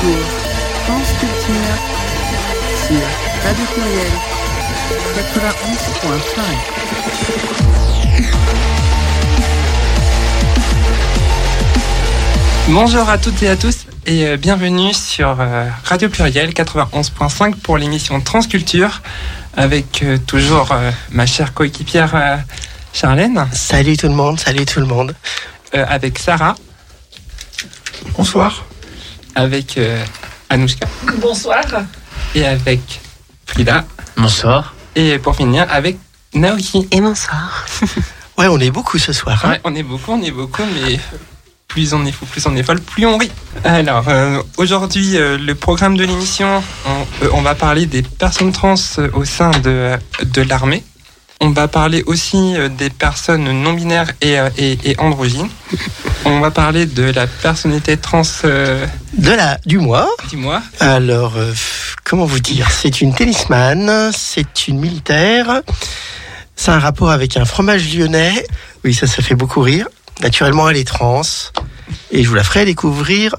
Pour France Culture sur Radio Pluriel 91.5. Bonjour à toutes et à tous et euh, bienvenue sur euh, Radio Pluriel 91.5 pour l'émission Transculture avec euh, toujours ma chère coéquipière Charlène, Salut tout le monde, salut tout le monde. euh, avec Sarah, Bonsoir. Avec euh, Anouchka Bonsoir. et avec Frida Bonsoir. et pour finir avec Naoki. Et bonsoir. ouais, on est beaucoup ce soir. hein. Ouais, on est beaucoup, on est beaucoup, mais plus on est fou, plus on est folle, plus on rit. Alors, euh, aujourd'hui, euh, le programme de l'émission, on, euh, on va parler des personnes trans au sein de, de l'armée. On va parler aussi euh, des personnes non binaires et, euh, et, et androgynes. On va parler de la personnalité trans euh, De la, du mois. dis-moi. Alors, euh, f- comment vous dire? C'est une tennisman, c'est une militaire. C'est un rapport avec un fromage lyonnais. Oui, ça, ça fait beaucoup rire. Naturellement, elle est trans. Et je vous la ferai découvrir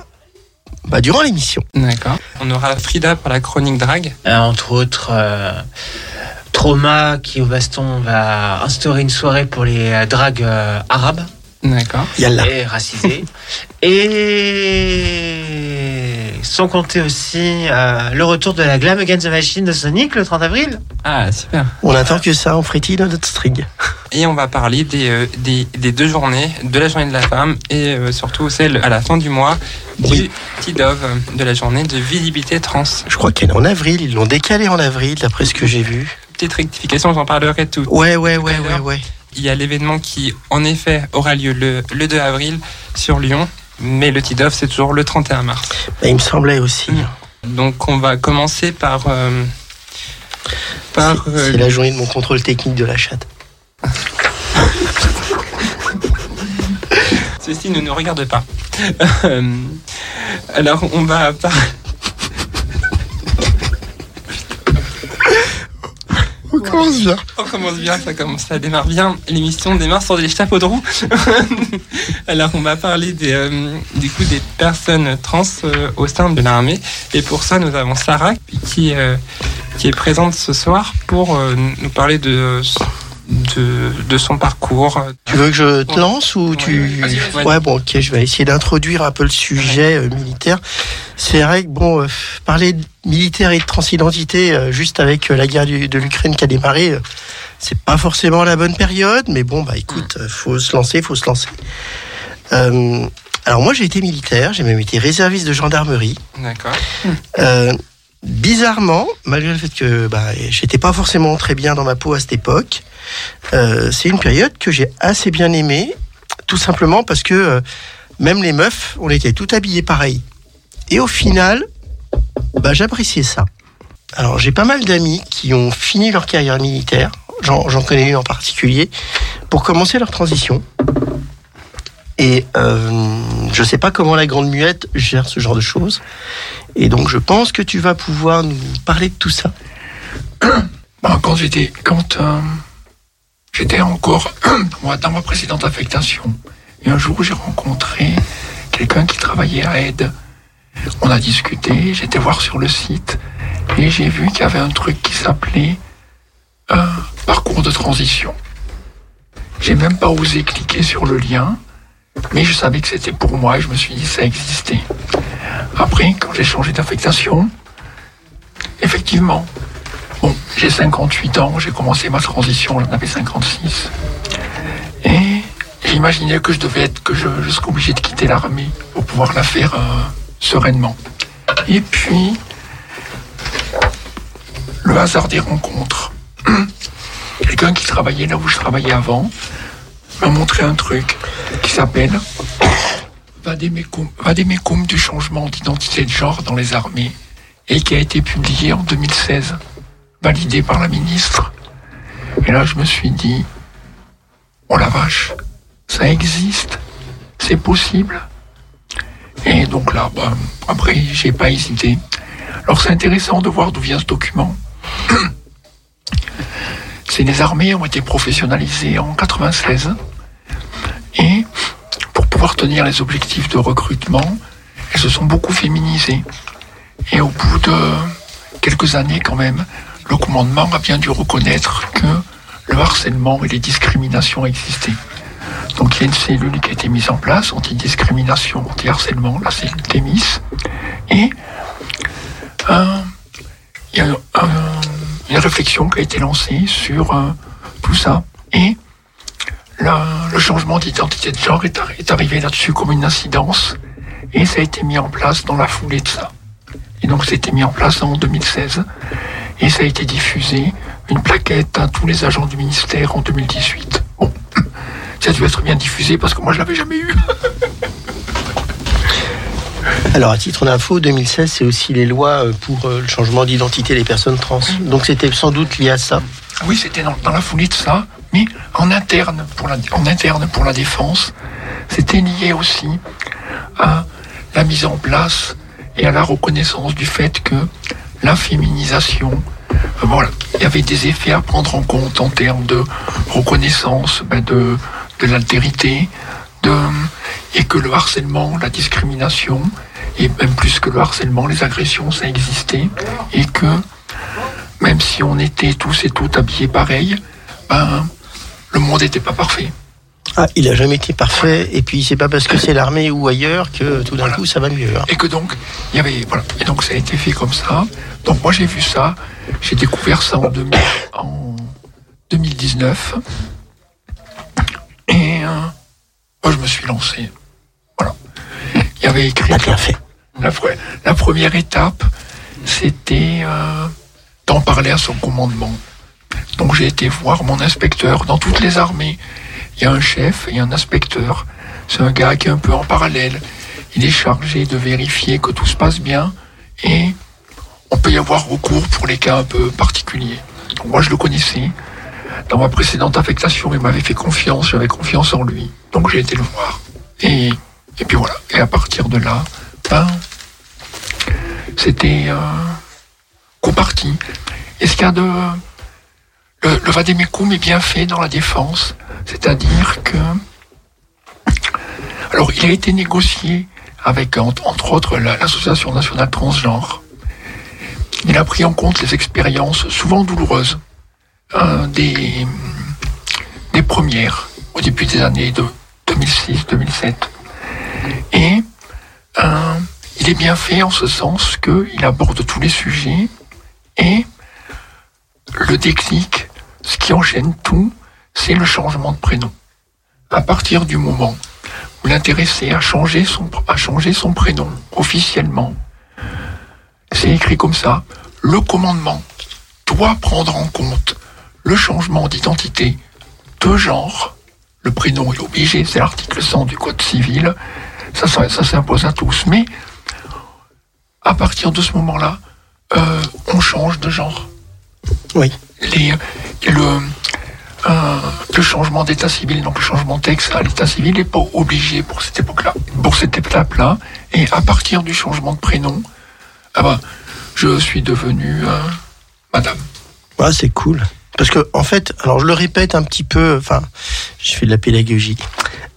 bah, durant l'émission. D'accord. On aura Frida pour la chronique drague. Euh, entre autres, euh, Trauma qui au baston va instaurer une soirée pour les euh, dragues euh, arabes D'accord. Yallah. et racisées. et sans compter aussi euh, le retour de la Glam Against the Machine de Sonic le 30 avril. Ah, super. On attend que ça, on frétille dans notre string. Et on va parler des, euh, des, des deux journées, de la journée de la femme et euh, surtout celle à la fin du mois du Oui. TIDOV, de la journée de visibilité trans. Je crois qu'elle est en avril. Ils l'ont décalé en avril, d'après ce que j'ai vu. Petite rectification, j'en parlerai tout. Ouais, ouais, ouais, ouais, ouais. Il y a l'événement qui, en effet, aura lieu le, le 2 avril sur Lyon, mais le TIDOV, c'est toujours le 31 mars. Bah, il me semblait aussi. Mm. Donc on va commencer par... euh, par C'est euh, c'est la journée de mon contrôle technique de la chatte. Ceci ne nous regarde pas. Euh, Alors, on va par- On commence bien. On commence bien, ça commence, ça démarre bien. L'émission démarre sur des chapeaux de roue. Alors, on va parler des, euh, du coup des personnes trans euh, au sein de l'armée. Et pour ça, nous avons Sarah qui, euh, qui est présente ce soir pour nous parler de, de, de son parcours. Tu veux que je te lance ou tu... Ouais, bon, ok, je vais essayer d'introduire un peu le sujet euh, militaire. C'est vrai que, bon, euh, parler de militaire et de transidentité euh, juste avec euh, la guerre du- de l'Ukraine qui a démarré, euh, c'est pas forcément la bonne période, mais bon, bah écoute, faut se lancer, faut se lancer. Euh, alors moi, j'ai été militaire, j'ai même été réserviste de gendarmerie. D'accord. Bizarrement, malgré le fait que bah, j'étais pas forcément très bien dans ma peau à cette époque, euh, c'est une période que j'ai assez bien aimée, tout simplement parce que euh, même les meufs, on était tout habillés pareil. Et au final, bah, j'appréciais ça. Alors j'ai pas mal d'amis qui ont fini leur carrière militaire, j'en connais une en particulier, pour commencer leur transition. Et euh, je sais pas comment la grande muette gère ce genre de choses. Et donc je pense que tu vas pouvoir nous parler de tout ça. Bah, quand j'étais quand euh, j'étais encore dans ma précédente affectation et un jour j'ai rencontré quelqu'un qui travaillait à Aide on a discuté j'étais voir sur le site et j'ai vu qu'il y avait un truc qui s'appelait euh, parcours de transition j'ai même pas osé cliquer sur le lien mais je savais que c'était pour moi et je me suis dit ça existait après quand j'ai changé d'affectation effectivement j'ai 58 ans, j'ai commencé ma transition, j'en avais 56. Et j'imaginais que je devais être, que je, je serais obligé de quitter l'armée pour pouvoir la faire euh, sereinement. Et puis, le hasard des rencontres. Quelqu'un qui travaillait là où je travaillais avant m'a montré un truc qui s'appelle Vademecum, du changement d'identité de genre dans les armées et qui a été publié en 2016 validé par la ministre. Et là, je me suis dit, oh la vache, ça existe, c'est possible. Et donc là, bah, après, j'ai pas hésité. Alors c'est intéressant de voir d'où vient ce document. Les armées ont été professionnalisées en 96 et pour pouvoir tenir les objectifs de recrutement, elles se sont beaucoup féminisées. Et au bout de quelques années quand même, le commandement a bien dû reconnaître que le harcèlement et les discriminations existaient. Donc il y a une cellule qui a été mise en place, anti-discrimination, anti-harcèlement, la cellule Thémis. Et euh, il y a un- une réflexion qui a été lancée sur euh, tout ça. Et le changement d'identité de genre est arrivé là-dessus comme une incidence. Et ça a été mis en place dans la foulée de ça. Et donc ça a été mis en place en 2016. Et ça a été diffusé, une plaquette à tous les agents du ministère en 2018. Bon, ça a dû être bien diffusé parce que moi je l'avais jamais eu. Alors, à titre d'info, 2016, c'est aussi les lois euh, pour euh, le changement d'identité des personnes trans. Donc, c'était sans doute lié à ça. Oui, c'était dans, la foulée de ça, mais en interne pour la, en interne pour la défense, c'était lié aussi à la mise en place et à la reconnaissance du fait que la féminisation, euh, voilà, il y avait des effets à prendre en compte en termes de reconnaissance ben, de, de l'altérité, et que le harcèlement, la discrimination, et même plus que le harcèlement, les agressions, ça existait, et que même si on était tous et toutes habillés pareil, ben, le monde n'était pas parfait. Ah, il a jamais été parfait. Et puis, c'est pas parce que c'est l'armée ou ailleurs que tout d'un Voilà. coup, ça va mieux. hein. Et que donc, il y avait, voilà. Et donc, ça a été fait comme ça. Donc, moi, j'ai vu ça. J'ai découvert ça en, 2000 en 2019. Et, euh, moi, je me suis lancé. Voilà. Il y avait écrit bien fait. La, pre- la première étape, c'était euh, d'en parler à son commandement. Donc j'ai été voir mon inspecteur dans toutes les armées. Il y a un chef et un inspecteur. C'est un gars qui est un peu en parallèle. Il est chargé de vérifier que tout se passe bien et on peut y avoir recours pour les cas un peu particuliers. Donc, moi je le connaissais. Dans ma précédente affectation, il m'avait fait confiance, j'avais confiance en lui. Donc j'ai été le voir. Et, et puis voilà. Et à partir de là, ben, c'était euh, comparti. Et ce qu'il y a de... Le, le est bien fait dans la défense, c'est-à-dire que... Alors, il a été négocié avec, entre, autres, la- l'Association nationale transgenre. Il a pris en compte les expériences, souvent douloureuses, des, premières, au début des années de 2006-2007. Et euh, il est bien fait en ce sens qu'il aborde tous les sujets et le déclic, ce qui enchaîne tout, c'est le changement de prénom. À partir du moment où l'intéressé a changé son prénom officiellement, c'est écrit comme ça, le commandement doit prendre en compte le changement d'identité de genre. Le prénom est obligé, c'est l'article 100 du Code civil, ça, ça, ça s'impose à tous. Mais à partir de ce moment-là, euh, on change de genre. Oui. Les, le, euh, le changement d'état civil, donc le changement de texte à l'état civil n'est pas obligé pour cette époque-là, pour cette étape-là. Et à partir du changement de prénom, ah ben, je suis devenu euh, madame. Ouais, c'est cool. Parce que, en fait, alors je le répète un petit peu, enfin, je fais de la pédagogie.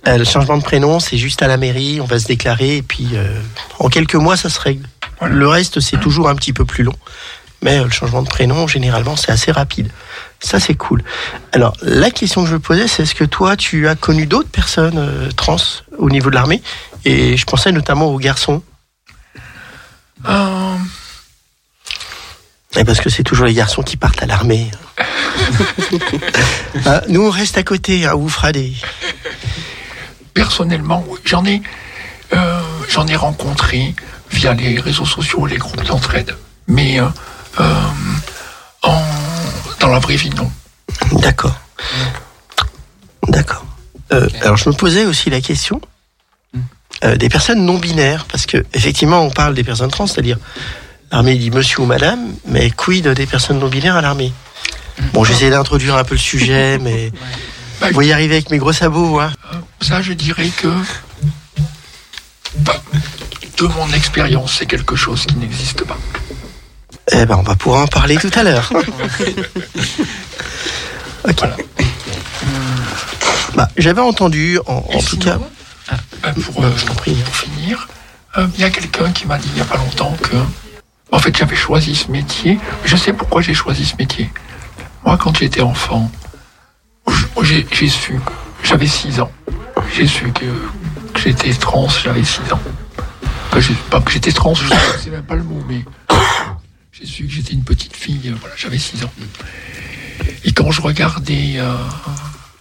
Euh, le changement de prénom, c'est juste à la mairie, on va se déclarer, et puis euh, en quelques mois, ça se règle. Le reste, c'est toujours un petit peu plus long. Mais euh, le changement de prénom, généralement, c'est assez rapide. Ça, c'est cool. Alors, la question que je me posais, c'est est-ce que toi, tu as connu d'autres personnes trans au niveau de l'armée? Et je pensais notamment aux garçons. Et parce que c'est toujours les garçons qui partent à l'armée. Ah, nous, on reste à côté, hein, on vous fera des... personnellement, oui, j'en ai, euh, j'en ai rencontré via les réseaux sociaux, les groupes d'entraide. Mais euh, euh, en, dans la vraie vie, non. D'accord. D'accord. Euh, alors je me posais aussi la question euh, des personnes non binaires, parce que effectivement on parle des personnes trans, c'est-à-dire l'armée dit monsieur ou madame, mais quid des personnes non binaires à l'armée Bon, j'essaie d'introduire un peu le sujet, mais vous y arrivez avec mes gros sabots, hein Ça, je dirais que, bah, de mon expérience, c'est quelque chose qui n'existe pas. Eh ben, on va pouvoir en parler tout à l'heure. ok. Voilà. Bah, j'avais entendu, en, tout cas, bah, pour, Bah, euh, je prie. pour finir, euh, il y a quelqu'un qui m'a dit il n'y a pas longtemps que, en fait, j'avais choisi ce métier. Je sais pourquoi j'ai choisi ce métier. Moi, quand j'étais enfant, j'ai su, j'avais 6 ans. J'ai su que, que j'étais trans, j'avais 6 ans. Pas que j'étais trans, je ne sais même pas le mot, mais j'ai su que j'étais une petite fille, euh, voilà, j'avais 6 ans. Et quand je regardais, euh,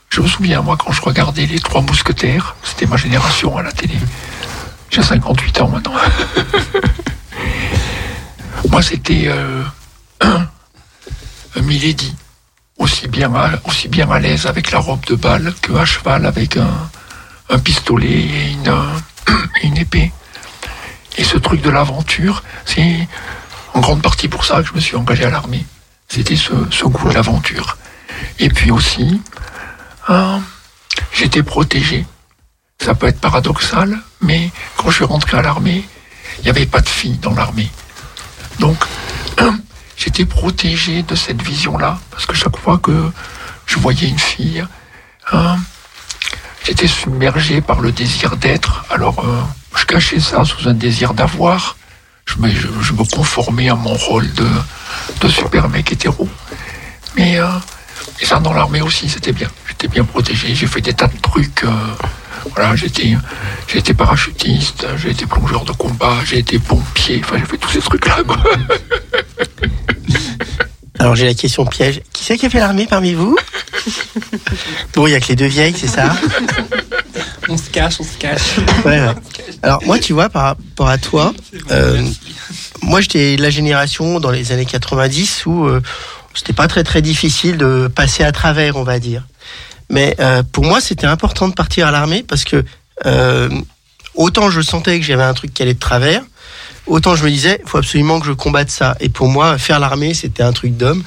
je me souviens, moi, quand je regardais Les Trois Mousquetaires, c'était ma génération à la télé. J'ai 58 ans maintenant. Moi, c'était euh, Milady, aussi bien, aussi bien à l'aise avec la robe de balle que à cheval avec un, pistolet et une, une épée. Et ce truc de l'aventure, c'est en grande partie pour ça que je me suis engagé à l'armée. C'était ce, goût de l'aventure. Et puis aussi, euh, j'étais protégé. Ça peut être paradoxal, mais quand je suis rentré à l'armée, il n'y avait pas de filles dans l'armée. Donc, j'étais protégé de cette vision-là, parce que chaque fois que je voyais une fille, euh, j'étais submergé par le désir d'être. Alors, euh, je cachais ça sous un désir d'avoir. Je me, conformais à mon rôle de, super mec hétéro. Mais euh, ça, dans l'armée aussi, c'était bien. J'étais bien protégé. J'ai fait des tas de trucs. euh, voilà, j'étais, j'ai été parachutiste, j'ai été plongeur de combat, j'ai été pompier. Enfin, j'ai fait tous ces trucs-là. quoi. Alors j'ai la question piège. Qui c'est qui a fait l'armée parmi vous? Bon, il y a que les deux vieilles, c'est ça? On se cache, on se cache. Ouais, ouais. Alors moi, tu vois, par rapport à toi, euh, moi j'étais de la génération dans les années 90 où euh, c'était pas très très difficile de passer à travers, on va dire. Mais euh, pour moi, c'était important de partir à l'armée parce que euh, autant je sentais que j'avais un truc qui allait de travers, autant je me disais, il faut absolument que je combatte ça. Et pour moi, faire l'armée, c'était un truc d'homme.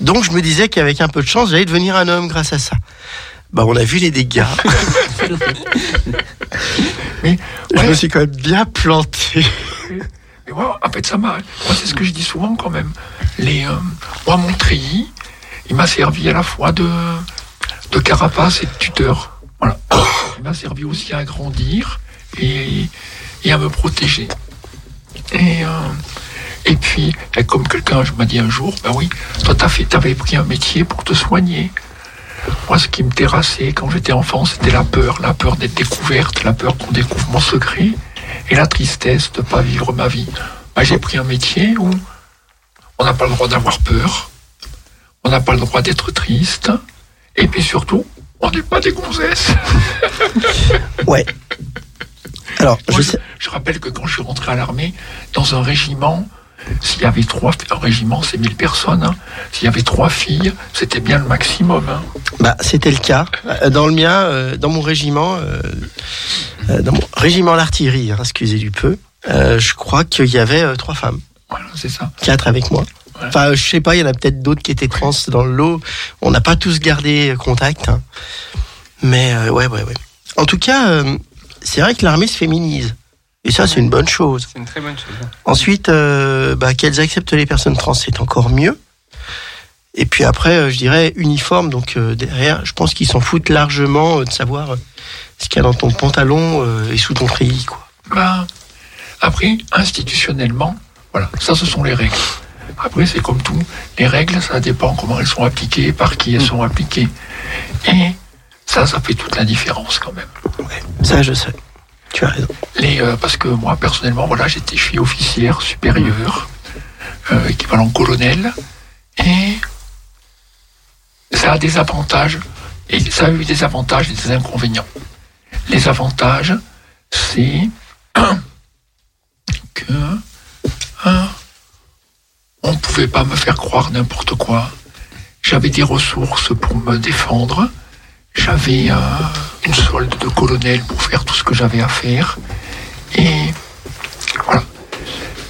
Donc je me disais qu'avec un peu de chance, j'allais devenir un homme grâce à ça. Bah, on a vu les dégâts. Mais Je ouais, me suis quand même bien planté. Mais moi, en fait, ça m'a. Moi, c'est ce que je dis souvent quand même. Les, euh, moi, mon treillis, il m'a servi à la fois de, de carapace et de tuteur. Voilà. Il m'a servi aussi à grandir et, à me protéger. Et, euh, puis, comme quelqu'un m'a dit un jour, ben oui, toi, t'avais pris un métier pour te soigner. Moi, ce qui me terrassait quand j'étais enfant, c'était la peur, la peur d'être découverte, la peur qu'on découvre mon secret et la tristesse de ne pas vivre ma vie. Bah, j'ai pris un métier où on n'a pas le droit d'avoir peur, on n'a pas le droit d'être triste, et puis surtout, on n'est pas des gonzesses. Ouais. Alors, Moi, je sais. je rappelle que quand je suis rentré à l'armée, dans un régiment, s'il y avait trois, un régiment c'est 1000 personnes, hein. s'il y avait trois filles, c'était bien le maximum. hein. Bah, c'était le cas. Euh, Dans le mien, euh, dans mon régiment, euh, dans mon régiment l'artillerie, hein, excusez du peu, euh, je crois qu'il y avait trois femmes, Voilà, c'est ça. quatre avec moi. Enfin, je sais pas, il y en a peut-être d'autres qui étaient trans dans le lot. On n'a pas tous gardé contact. hein. Mais euh, ouais, ouais, ouais. En tout cas, euh, c'est vrai que l'armée se féminise. Et ça, c'est une bonne chose. C'est une très bonne chose. Ensuite, euh, bah, qu'elles acceptent les personnes trans, c'est encore mieux. Et puis après, euh, je dirais uniforme. Donc derrière, je pense qu'ils s'en foutent largement de savoir ce qu'il y a dans ton pantalon et sous ton treillis. Quoi. Ben, après, institutionnellement, voilà, ça ce sont les règles. Après, c'est comme tout, les règles, ça dépend comment elles sont appliquées, par qui elles sont appliquées. Et ça, ça fait toute la différence quand même. Ça, je sais. Tu as raison. Les, euh, parce que moi, personnellement, voilà, j'étais, je suis officière supérieur, euh, équivalent colonel, et ça a des avantages, et ça a eu des avantages et des inconvénients. Les avantages, c'est que hein, on ne pouvait pas me faire croire n'importe quoi. J'avais des ressources pour me défendre. J'avais euh, une solde de colonel pour faire tout ce que j'avais à faire. Et voilà.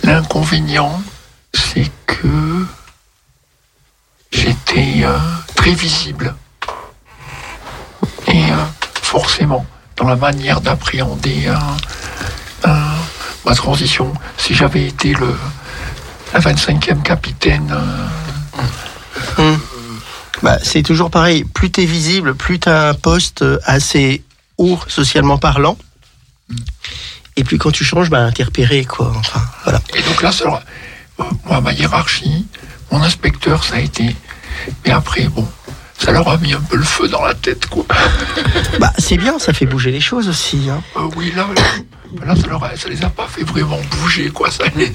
L'inconvénient, c'est que j'étais euh, très visible. Et euh, forcément, dans la manière d'appréhender ma transition, si j'avais été le la 25e capitaine, euh, Bah, c'est toujours pareil. Plus tu es visible, plus tu as un poste assez haut socialement parlant. Et puis quand tu changes, bah, t'es repéré, quoi. Enfin, voilà. Et donc là, ça moi, ma hiérarchie, mon inspecteur, ça a été. Mais après, bon, ça leur a mis un peu le feu dans la tête, quoi. Bah, c'est bien, ça fait bouger les choses aussi. Hein. Euh, oui, là, là, là, ça, leur a- ça les a pas fait vraiment bouger, quoi. Ça les...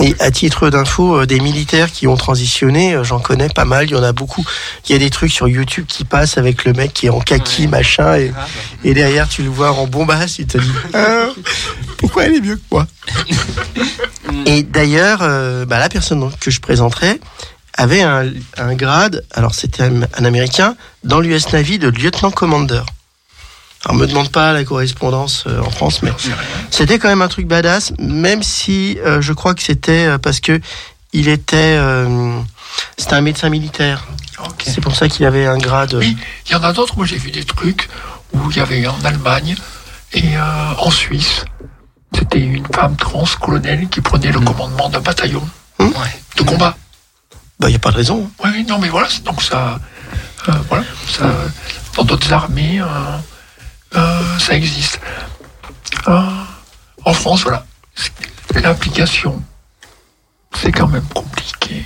Et à titre d'info, euh, des militaires qui ont transitionné, euh, j'en connais pas mal. Il y en a beaucoup. Il y a des trucs sur YouTube qui passent avec le mec qui est en kaki, machin, et, Grave. et derrière tu le vois en bombasse, il te dit Ah, pourquoi elle est mieux que moi Et d'ailleurs, euh, bah, la personne que je présenterai avait un, un grade, alors c'était un, un américain, dans l'US Navy de lieutenant-commandeur. Alors me demande pas la correspondance euh, en France, mais c'était quand même un truc badass, même si euh, je crois que c'était euh, parce que il était, c'était un médecin militaire. C'est pour ça qu'il avait un grade. Oui, il y en a d'autres. Moi, j'ai vu des trucs où il y avait en Allemagne et en Suisse. C'était une femme trans colonel qui prenait le commandement d'un bataillon Hmm. Ouais. de combat. Bah y a pas de raison. hein. Oui, non, mais voilà, donc ça, voilà, ça, dans d'autres armées, euh, ça existe. Euh, en France, voilà, l'application, c'est quand même compliqué.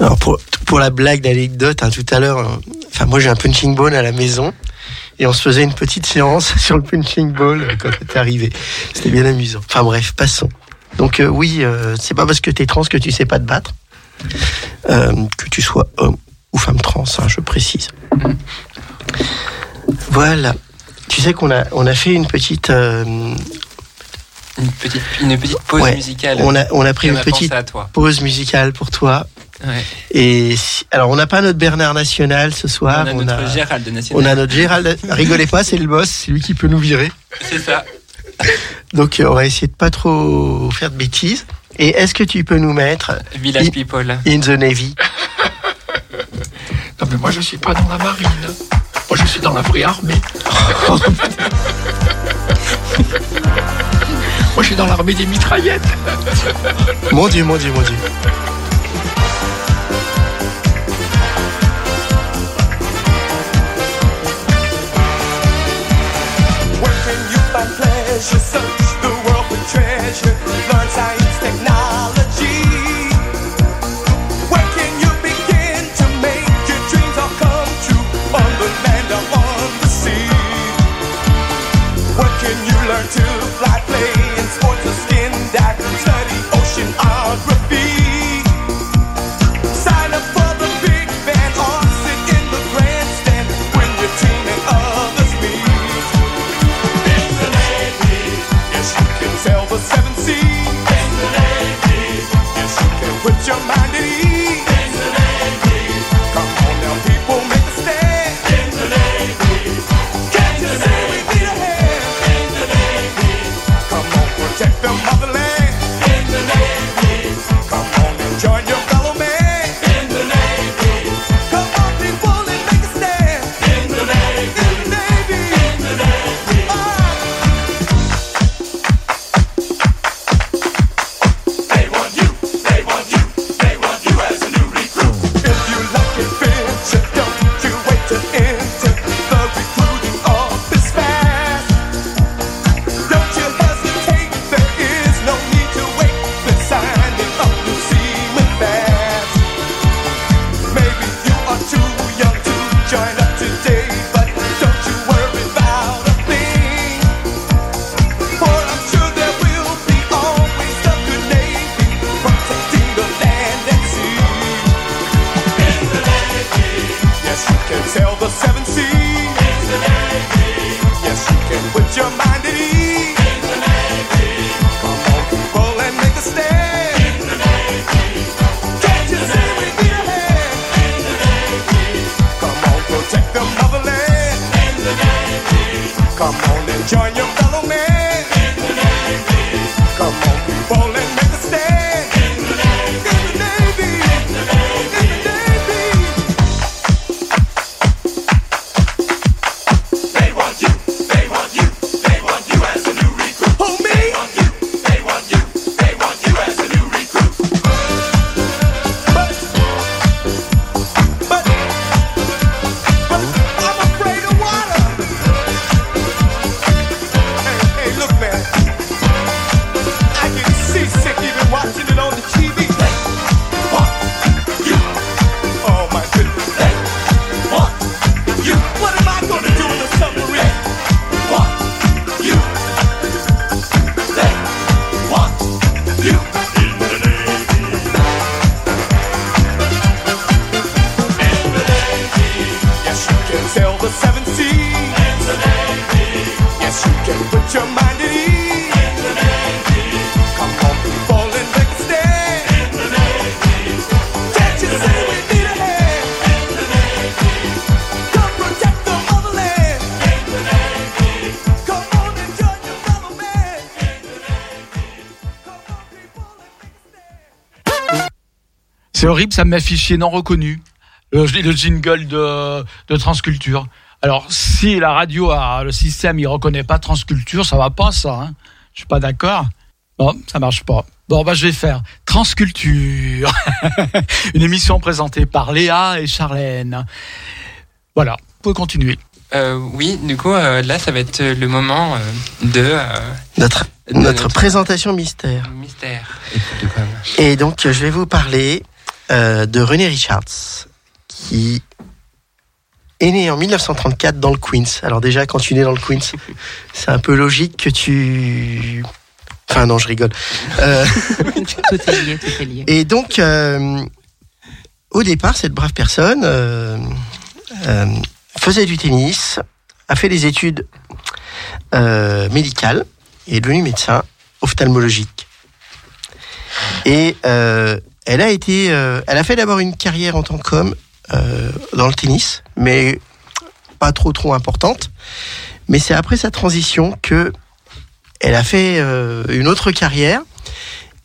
Alors pour, pour la blague d'anecdote, hein, tout à l'heure, euh, enfin moi j'ai un punching ball à la maison et on se faisait une petite séance sur le punching ball euh, quand t'es arrivé. C'était bien amusant. Enfin bref, passons. Donc euh, oui, euh, c'est pas parce que t'es trans que tu sais pas te battre, que tu sois homme ou femme trans, hein, je précise. Voilà. Tu sais qu'on a on a fait une petite euh, Une petite, une petite pause Ouais. musicale. on a on a pris on une a petite à toi. pause musicale pour toi. Ouais. Et si- alors on n'a pas notre Bernard national ce soir. on a notre Gérald de On National. a notre Gérald. Rigolez pas, c'est le boss, c'est lui qui peut nous virer. C'est ça. Donc euh, on va essayer de pas trop faire de bêtises. Et est-ce que tu peux nous mettre Village Il- People. In the Navy? Non, mais moi, je suis pas dans la marine. Moi, je suis dans la vraie armée. moi, je suis dans l'armée des mitraillettes. Mon Dieu, mon Dieu, mon Dieu. Where can you find pleasure? Search the world for treasure. Learn science, technology. To C'est horrible, ça m'a non reconnu. Le, le jingle de, de Transculture. Alors, si la radio a le système, il reconnaît pas Transculture, ça va pas, ça. Hein. Je suis pas d'accord. Bon, ça marche pas. Bon, bah, je vais faire Transculture. Une émission présentée par Léa et Charlène. Voilà, vous pouvez continuer. Euh, oui, du coup, euh, là, ça va être le moment euh, de euh, Notre, de notre présentation mystère. mystère. Et donc, je vais vous parler euh, de René Richards, qui est né en 1934 dans le Queens. Alors déjà, quand tu nais dans le Queens, c'est un peu logique que tu... Enfin non, je rigole. Euh, Tout est lié, tout est lié. et donc, euh, au départ, cette brave personne euh, faisait du tennis, a fait des études médicales et est devenue médecin ophtalmologique. Et elle a été, elle a fait d'abord une carrière en tant qu'homme dans le tennis, mais pas trop trop importante. Mais c'est après sa transition que elle a fait euh, une autre carrière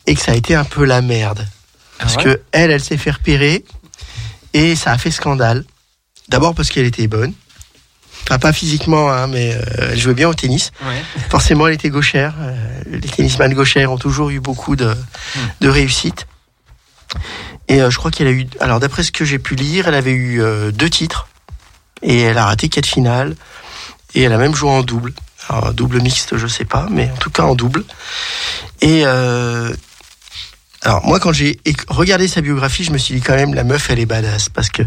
et que ça a été un peu la merde. Parce Ah ouais que elle, elle s'est fait repérer et ça a fait scandale. D'abord parce qu'elle était bonne. Enfin, pas physiquement, hein, mais euh, elle jouait bien au tennis. Ouais. Forcément, elle était gauchère. Euh, les tennisman gauchères ont toujours eu beaucoup de, de réussite. Et euh, je crois qu'elle a eu. Alors, d'après ce que j'ai pu lire, elle avait eu euh, deux titres. Et elle a raté quatre finales. Et elle a même joué en double. Alors, double mixte, je sais pas, mais en tout cas en double. Et. euh, alors, moi, quand j'ai regardé sa biographie, je me suis dit quand même, la meuf, elle est badass. Parce que.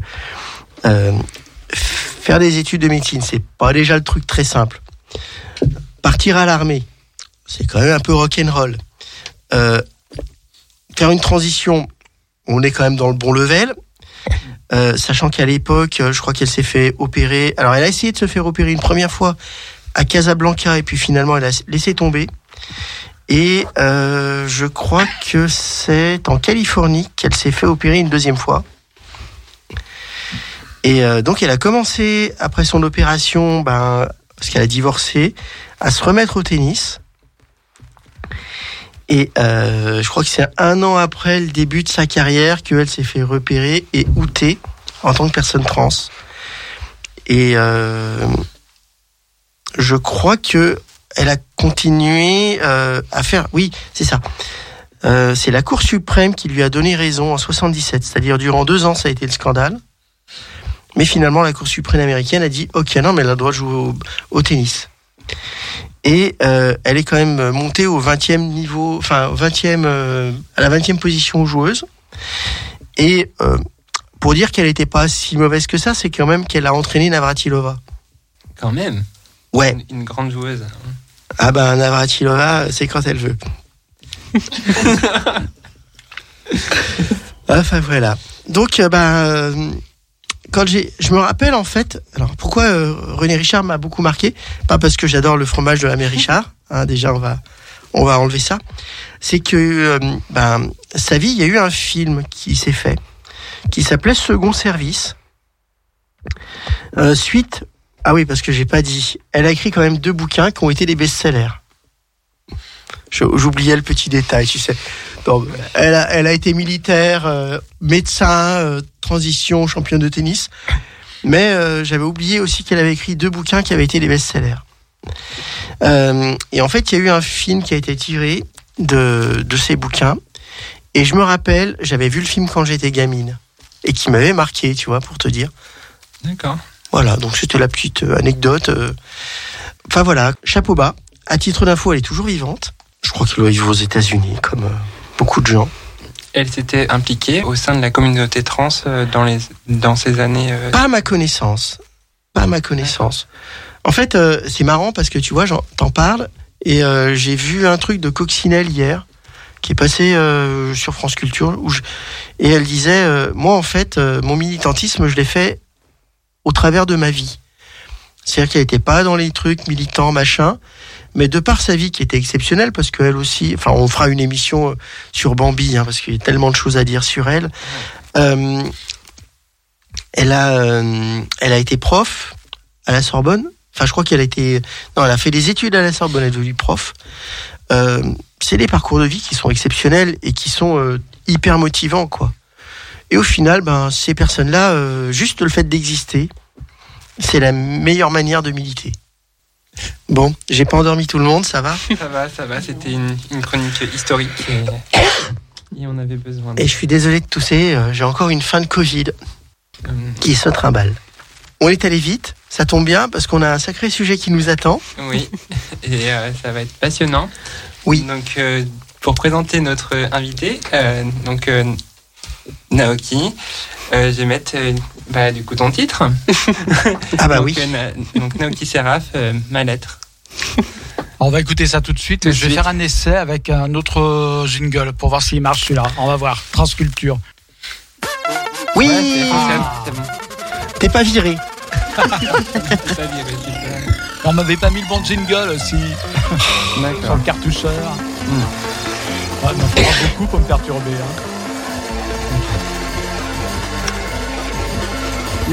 faire des études de médecine, c'est pas déjà le truc très simple. Partir à l'armée, c'est quand même un peu rock'n'roll. Faire une transition, on est quand même dans le bon level. Euh, sachant qu'à l'époque, euh, je crois qu'elle s'est fait opérer. Alors, elle a essayé de se faire opérer une première fois à Casablanca et puis finalement, elle a laissé tomber. Et euh, je crois que c'est en Californie qu'elle s'est fait opérer une deuxième fois. Et donc, elle a commencé, après son opération, ben, parce qu'elle a divorcé, à se remettre au tennis. Et euh, je crois que c'est un an après le début de sa carrière qu'elle s'est fait repérer et outer en tant que personne trans. Et euh, je crois que elle a continué euh, à faire. Oui, c'est ça. C'est la Cour suprême qui lui a donné raison en 77. C'est-à-dire durant deux ans, ça a été le scandale. Mais finalement, la Cour suprême américaine a dit OK, non, mais elle a le droit de jouer au tennis. Et euh, elle est quand même montée au 20e niveau, enfin au 20e, euh, à la 20e position joueuse. Et euh, pour dire qu'elle n'était pas si mauvaise que ça, c'est quand même qu'elle a entraîné Navratilova. Quand même? Ouais. Une, une grande joueuse. Ah ben Navratilova, c'est quand elle veut. enfin voilà. Donc ben quand j'ai, je me rappelle en fait. Alors pourquoi euh, René Richard m'a beaucoup marqué? Pas parce que j'adore le fromage de la mère Richard. hein, déjà on va on va enlever ça. C'est que euh, ben sa vie, il y a eu un film qui s'est fait qui s'appelait Second Service. Euh, suite ah oui, parce que j'ai pas dit. Elle a écrit quand même deux bouquins qui ont été des best-sellers. J'oubliais le petit détail, tu sais. Donc, elle, a, elle a été militaire, euh, médecin, euh, transition, championne de tennis. Mais euh, j'avais oublié aussi qu'elle avait écrit deux bouquins qui avaient été des best-sellers. Et en fait, il y a eu un film qui a été tiré de, de ces bouquins. Et je me rappelle, j'avais vu le film quand j'étais gamine. Et qui m'avait marqué, tu vois, pour te dire. D'accord. Voilà, donc c'était la petite anecdote. Enfin voilà, chapeau bas. À titre d'info, elle est toujours vivante. Je crois qu'elle doit vivre aux États-Unis, comme euh, beaucoup de gens. Elle s'était impliquée au sein de la communauté trans euh, dans, les, dans ces années. euh, Pas à ma connaissance. Pas à ma connaissance. En fait, euh, c'est marrant parce que tu vois, j'en- t'en parles et euh, j'ai vu un truc de Coccinelle hier qui est passé euh, sur France Culture où je- et elle disait moi en fait mon militantisme je l'ai fait au travers de ma vie. C'est-à-dire qu'elle n'était pas dans les trucs militants machin, mais de par sa vie qui était exceptionnelle parce qu'elle aussi, enfin on fera une émission euh, sur Bambi hein, parce qu'il y a tellement de choses à dire sur elle. Euh, elle a, euh, elle a été prof à la Sorbonne. Enfin, je crois qu'elle a été, non, elle a fait des études à la Sorbonne, elle est devenue prof. C'est des parcours de vie qui sont exceptionnels et qui sont hyper motivants, quoi. Et au final, ben, ces personnes-là, juste le fait d'exister, c'est la meilleure manière de militer. Bon, j'ai pas endormi tout le monde, ça va Ça va, ça va. C'était une, une chronique historique et, et on avait besoin de. Et je suis désolé de tousser, euh, j'ai encore une fin de Covid Euh, qui se trimballe. On est allé vite, ça tombe bien parce qu'on a un sacré sujet qui nous attend. oui, et euh, ça va être passionnant. Oui. Donc, euh, pour présenter notre invité, euh, donc Naoki, je vais mettre bah, du coup ton titre. Ah bah donc, oui. euh, donc Naoki Seraph, euh, ma lettre. On va écouter ça tout de suite. Tout je vais suite. faire un essai avec un autre euh, jingle pour voir s'il marche celui-là. On va voir. Transculture. Oui, Ouais, bon. t'es pas viré. On m'avait pas mis le bon jingle aussi sur le cartoucheur. Ouais, mais il faudra beaucoup pour me perturber. hein.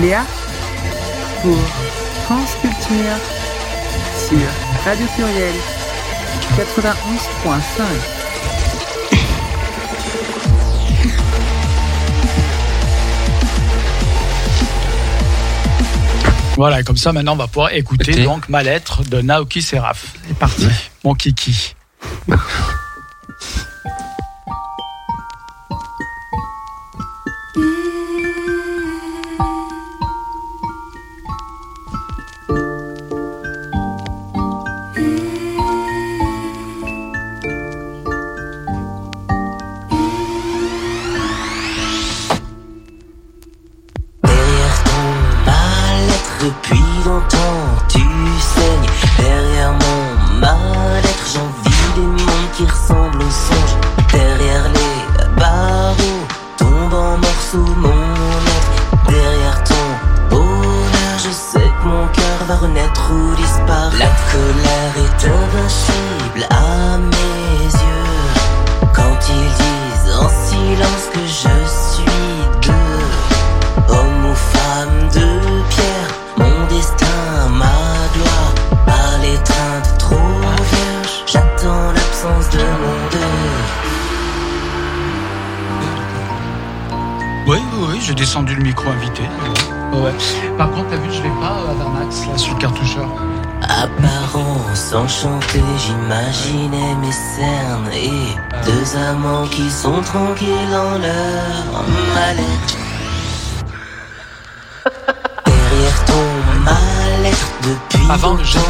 Léa pour France Culture sur Radio Pluriel 91.5. Voilà, et comme ça maintenant on va pouvoir écouter donc ma lettre de Naoki Seraph. C'est parti, mon kiki. Avant le longtemps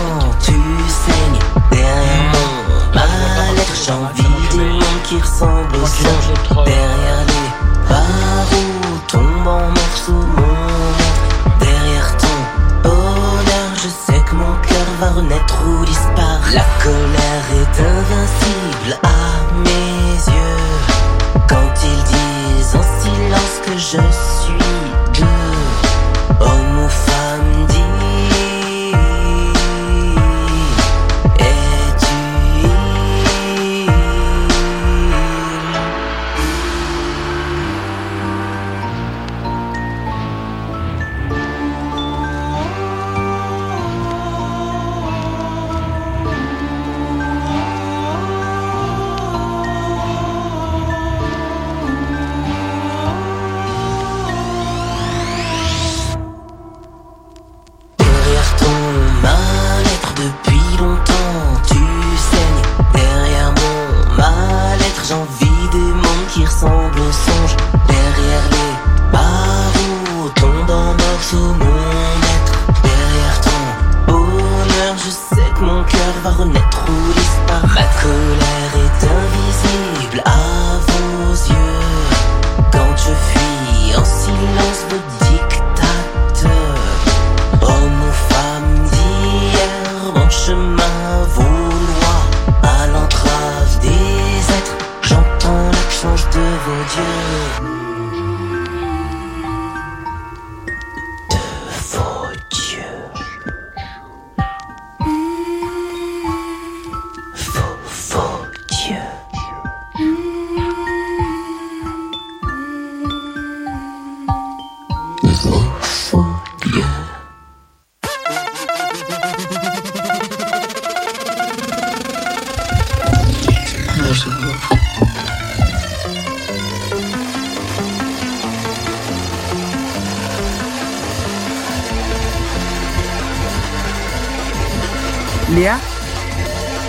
Léa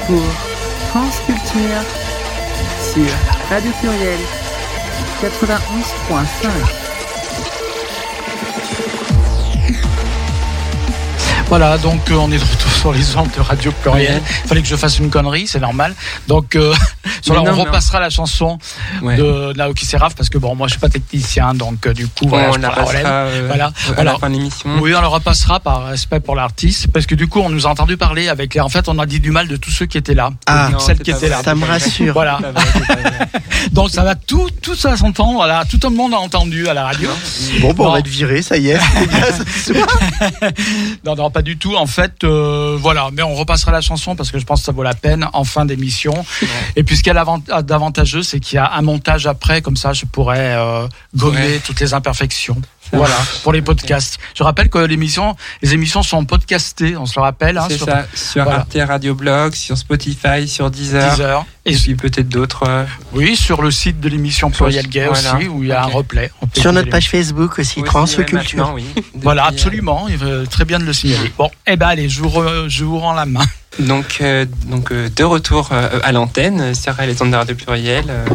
pour France Culture sur Radio Pluriel 91.5. Voilà, donc euh, on est de retour sur les ondes de Radio Pluriel. Il fallait que je fasse une connerie, c'est normal. Donc, euh, sur Mais là, non, on repassera la chanson Ouais. de Naoki Seraf parce que bon, moi je suis pas technicien, donc euh, du coup, voilà, on je la passera euh, Voilà. à la Alors, fin de l'émission. Oui, on le repassera par respect pour l'artiste, parce que du coup, on nous a entendu parler avec les. En fait, on a dit du mal de tous ceux qui étaient là. Ah, Non, celle c'est qui vrai, là. ça me rassure. Voilà. Donc ça va tout, tout ça s'entendre. Voilà, tout le monde a entendu à la radio. Bon, bon, on va être viré, ça y est. Non, non, pas du tout. En fait, euh, voilà. Mais on repassera la chanson parce que je pense que ça vaut la peine en fin d'émission. Et puis ce qu'il y a l'avant- d'avantageux, c'est qu'il y a un montage après, comme ça, je pourrais euh, gommer Ouais. toutes les imperfections. Voilà, pour les podcasts. Je rappelle que l'émission, les émissions sont podcastées, on se le rappelle, hein, C'est sur ça, sur voilà. Arte Radio Blog, sur Spotify, sur Deezer, 10 heures. et puis peut-être d'autres. euh, Oui, sur le site de l'émission Pluriel Gay voilà. aussi, où il y a un replay. On peut Sur notre page Facebook aussi, aussi, Trans ouais, Culture. maintenant, oui. Voilà, absolument. Il veut très bien de le signaler. Bon, eh ben allez, je vous, re- je vous rends la main. Donc, euh, donc euh, de retour euh, à l'antenne euh, sur les ondes de radio pluriel euh,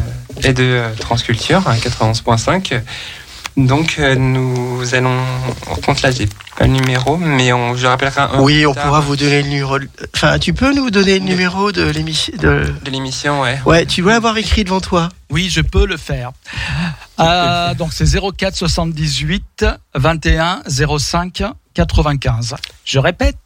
et de euh, Transculture à 91.5. Donc, euh, nous allons. En compte là, j'ai pas le numéro, mais on, je rappellerai un. Oui, on tard pourra vous donner le numéro. Enfin, tu peux nous donner le numéro de l'émission de... De l'émission, ouais. Ouais, tu dois avoir écrit devant toi. Oui, je peux le faire. Euh, donc c'est 04 78 21 05 95. Je répète,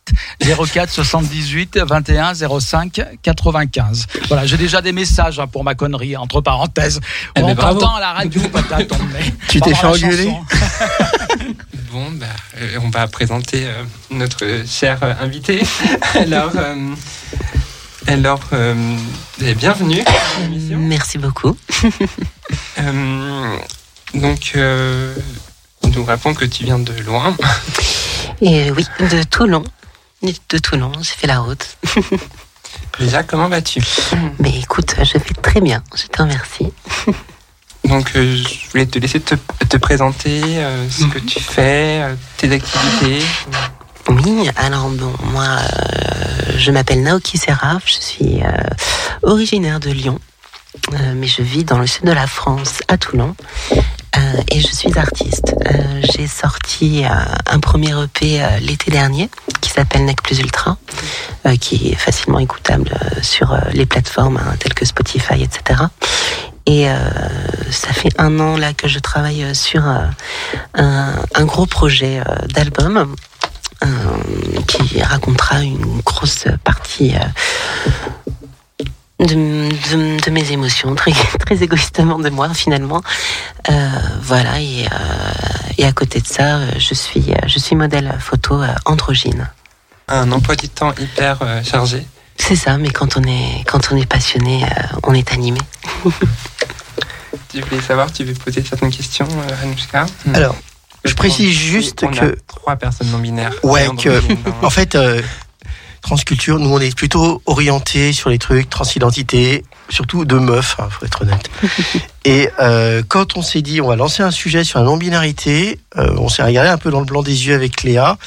04 78 21 05 95. Voilà, j'ai déjà des messages hein, pour ma connerie, entre parenthèses. Eh on t'entend à la radio, patate, on. Tu t'es fait engueuler. Bon, bah, euh, on va présenter euh, notre cher euh, invité. alors, euh, alors bienvenue à l'émission. Merci beaucoup. Euh, donc, euh, nous rappelons que tu viens de loin. Et oui, de Toulon. De Toulon, j'ai fait la route. Déjà, comment vas-tu? Mais écoute, je vais très bien, je te remercie. Donc, euh, je voulais te laisser te, te présenter euh, ce que tu fais, euh, tes activités. Oui, alors bon, moi, euh, je m'appelle Naoki Seraf, je suis euh, originaire de Lyon, euh, mais je vis dans le sud de la France, à Toulon, euh, et je suis artiste. Euh, J'ai sorti euh, un premier EP l'été dernier qui s'appelle Nec Plus Ultra, qui est facilement écoutable sur les plateformes hein, telles que Spotify, etc. Et ça fait un an là que je travaille sur un, un gros projet d'album qui racontera une grosse partie de, de- de mes émotions, très, très égoïstement de moi finalement. Euh, voilà, et, euh, et à côté de ça, je suis, je suis modèle photo euh, androgyne. Un emploi du temps hyper chargé. C'est ça, mais quand on est, quand on est passionné, euh, on est animé. Tu voulais savoir, tu veux poser certaines questions, euh, Anouchka Alors, je précise juste on a que- trois personnes non binaires. Ouais, que- En fait, euh, transculture, nous on est plutôt orienté sur les trucs transidentité, surtout de meufs, hein, faut être honnête. Et euh, quand on s'est dit on va lancer un sujet sur la non-binarité, euh, on s'est regardé un peu dans le blanc des yeux avec Léa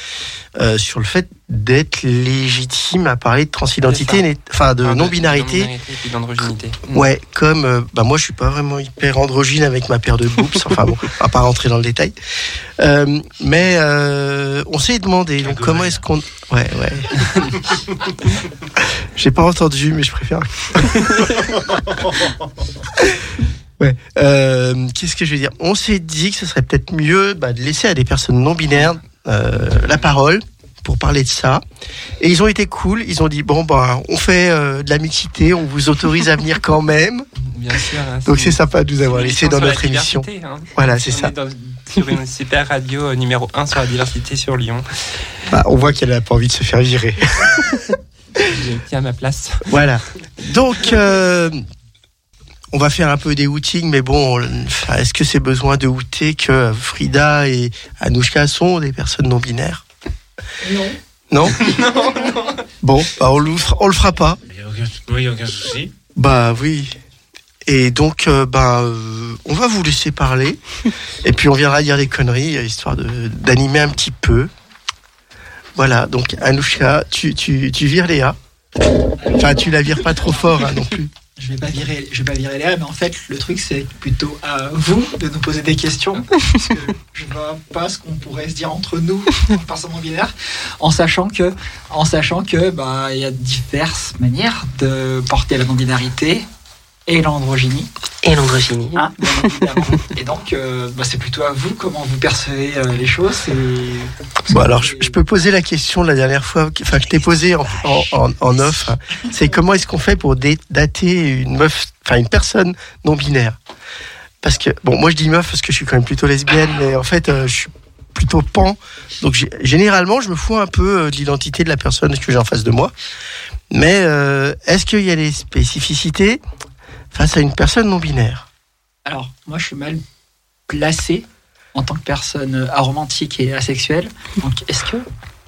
euh, sur le fait d'être légitime à parler de transidentité, enfin de non-binarité. et puis d'androgynité. Ouais, comme euh, bah moi je suis pas vraiment hyper androgyne avec ma paire de boobs, enfin bon, on va pas rentrer dans le détail. Euh, mais euh, on s'est demandé donc comment est-ce qu'on Ouais, ouais. J'ai pas entendu mais je préfère. ouais. Euh, qu'est-ce que je veux dire? On s'est dit que ce serait peut-être mieux bah, de laisser à des personnes non binaires euh, la parole pour parler de ça. Et ils ont été cool. Ils ont dit bon bah on fait euh, de la mixité, on vous autorise à venir quand même. Bien sûr. hein, Donc c'est sympa de nous avoir laissé dans notre émission. hein. Voilà, c'est ça. dans- sur une super radio numéro 1 sur la diversité sur Lyon. Bah, on voit qu'elle a pas envie de se faire virer. J'ai été à ma place. voilà. Donc euh, on va faire un peu des outings, mais bon, est-ce que c'est besoin de outer que Frida et Anouchka sont des personnes non binaires? Non. Non? Bon, bah, on, le fera, on le fera pas. Il n'y a aucun, oui, aucun souci. Bah oui. Et donc, euh, bah, euh, on va vous laisser parler. et puis, on viendra dire des conneries, histoire de- d'animer un petit peu. Voilà, donc Anouchka, tu, tu, tu vires Léa. Enfin, tu la vires pas trop fort hein, non plus. Je vais pas virer, je vais pas virer Léa, mais en fait, le truc, c'est plutôt à vous de nous poser des questions. Parce que je vois pas ce qu'on pourrait se dire entre nous, non binaires, en sachant que, en sachant que, bah, il y a diverses manières de porter la non-binarité et l'androgynie. Et l'androgynie. Hein, évidemment. et donc, euh, bah, c'est plutôt à vous comment vous percevez euh, les choses. Et... Bon, alors, je, je peux poser la question de la dernière fois, enfin, que je t'ai posée en, en, en, en off. C'est comment est-ce qu'on fait pour dater une meuf, enfin, une personne non binaire? Parce que, bon, moi je dis meuf parce que je suis quand même plutôt lesbienne, mais en fait, euh, je suis plutôt pan. Donc, généralement, je me fous un peu euh, de l'identité de la personne que j'ai en face de moi. Mais euh, est-ce qu'il y a des spécificités face à une personne non binaire Alors, moi, je suis mal placé en tant que personne euh, aromantique et asexuelle. Donc, est-ce que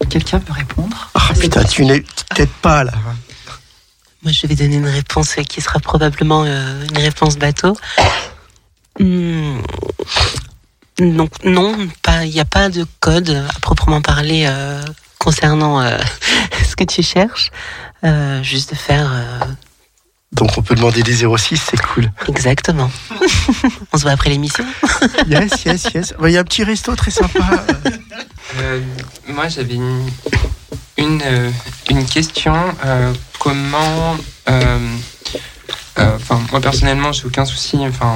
quelqu'un peut répondre Ah putain, tu n'es peut-être pas là. Moi, je vais donner une réponse qui sera probablement euh, une réponse bateau. Hmm. Donc non, pas- il n'y a pas de code à proprement parler euh, concernant euh, ce que tu cherches. Euh, juste de faire euh, Donc, on peut demander des 06, c'est cool. exactement. On se voit après l'émission. Yes, yes, yes. Il y a un petit resto très sympa. Euh, moi, j'avais une, une, euh, une question. euh, comment. euh, euh, Enfin, moi personnellement, j'ai aucun souci. Enfin,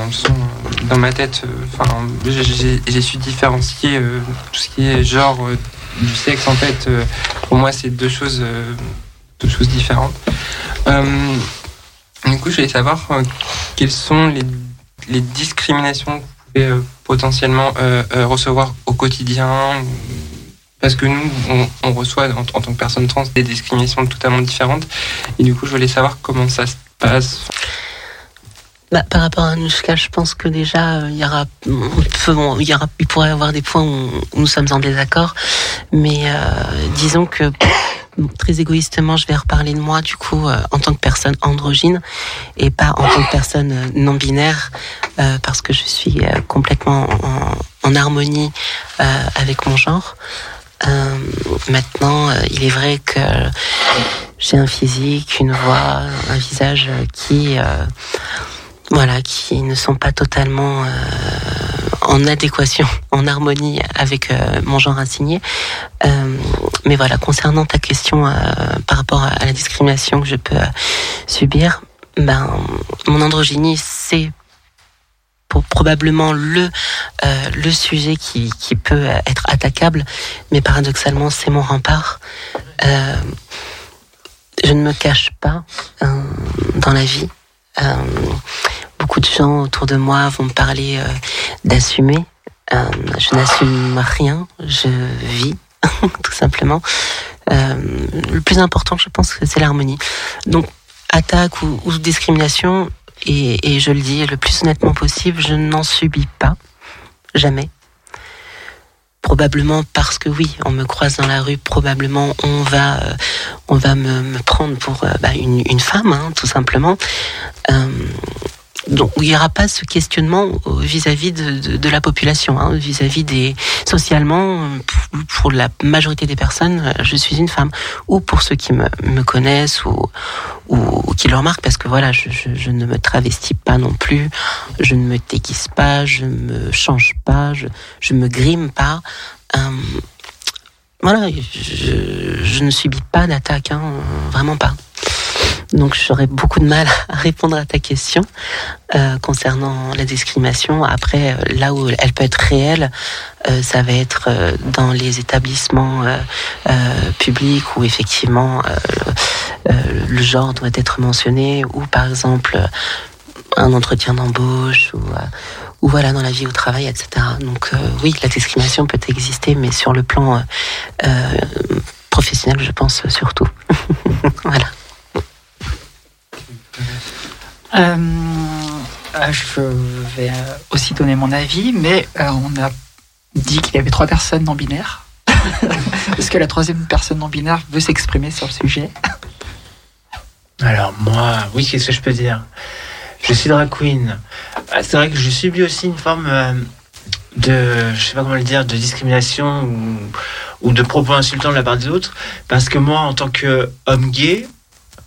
dans ma tête, enfin, j'ai- su différencier euh, tout ce qui est genre euh, du sexe. En fait, euh, pour moi, c'est deux choses, euh, deux choses différentes. Du coup, je voulais savoir euh, quelles sont les, discriminations que vous pouvez euh, potentiellement euh, recevoir au quotidien. Parce que nous, on, reçoit en, tant que personne trans des discriminations totalement différentes. Et du coup, je voulais savoir comment ça se passe. Bah, par rapport à Anushka, je pense que déjà il y aura, il pourrait y avoir des points où, nous sommes en désaccord, mais disons que très égoïstement, je vais reparler de moi du coup euh, en tant que personne androgyne et pas en tant que personne euh, non binaire, euh, parce que je suis euh, complètement en, en harmonie euh, avec mon genre. Maintenant, il est vrai que j'ai un physique, une voix, un visage qui voilà, qui ne sont pas totalement euh, en adéquation, en harmonie avec euh, mon genre assigné. Euh, mais voilà, concernant ta question euh, par rapport à, la discrimination que je peux euh, subir, ben, mon androgynie, c'est probablement le, le sujet qui, qui peut être attaquable, mais paradoxalement, c'est mon rempart. Je ne me cache pas dans la vie. Euh, beaucoup de gens autour de moi vont me parler euh, d'assumer. Euh, je n'assume rien, je vis, tout simplement. Le plus important, je pense, c'est l'harmonie. Donc, attaque ou, ou discrimination, et, et je le dis le plus honnêtement possible, je n'en subis pas, jamais. Probablement parce que oui, on me croise dans la rue, probablement on va, euh, on va me, prendre pour euh, bah, une, femme, hein, tout simplement. Donc il n'y aura pas ce questionnement euh, vis-à-vis de, la population, hein, vis-à-vis des socialement euh, pour, la majorité des personnes, euh, je suis une femme, ou pour ceux qui me, connaissent ou, ou, qui le remarquent, parce que voilà, je, je, ne me travestis pas non plus, je ne me déguise pas, je ne me change pas, je, je me grime pas. Euh, voilà, je, je ne subis pas d'attaque, hein, vraiment pas. Donc j'aurais beaucoup de mal à répondre à ta question euh, concernant la discrimination. Après, euh, là où elle peut être réelle, euh, ça va être dans les établissements publics où effectivement le genre doit être mentionné, ou par exemple un entretien d'embauche, ou, voilà dans la vie au travail, etc. Donc oui, la discrimination peut exister, mais sur le plan professionnel, je pense surtout. voilà. Euh, euh, je vais euh, aussi donner mon avis, mais on a dit qu'il y avait trois personnes non binaires. Est-ce que la troisième personne non binaire veut s'exprimer sur le sujet Alors moi, oui, qu'est-ce que je peux dire? Je suis drag queen. Ah, C'est vrai que je subis aussi une forme de, je sais pas comment le dire, de discrimination ou, ou de propos insultants de la part des autres, parce que moi, en tant qu'homme gay,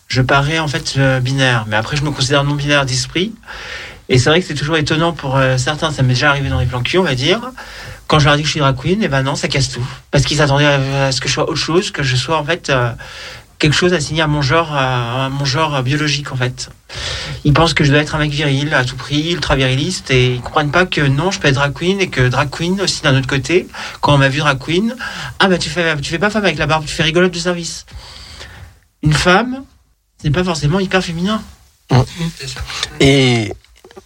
je parais en fait euh, binaire. Mais après, je me considère non binaire d'esprit. Et c'est vrai que c'est toujours étonnant pour euh, certains. Ça m'est déjà arrivé dans les plans on va dire. Quand je leur dis que je suis drag queen, et ben non, ça casse tout. Parce qu'ils s'attendaient à, ce que je sois autre chose, que je sois en fait euh, quelque chose assigné à mon genre, à, mon genre biologique en fait. Ils pensent que je dois être un mec viril à tout prix, ultra viriliste, et ils comprennent pas que non, je peux être drag queen et que drag queen aussi d'un autre côté. Quand on m'a vu drag queen, ah bah tu fais, tu fais pas femme avec la barbe, tu fais rigolote de service. Une femme, c'est pas forcément hyper féminin. Et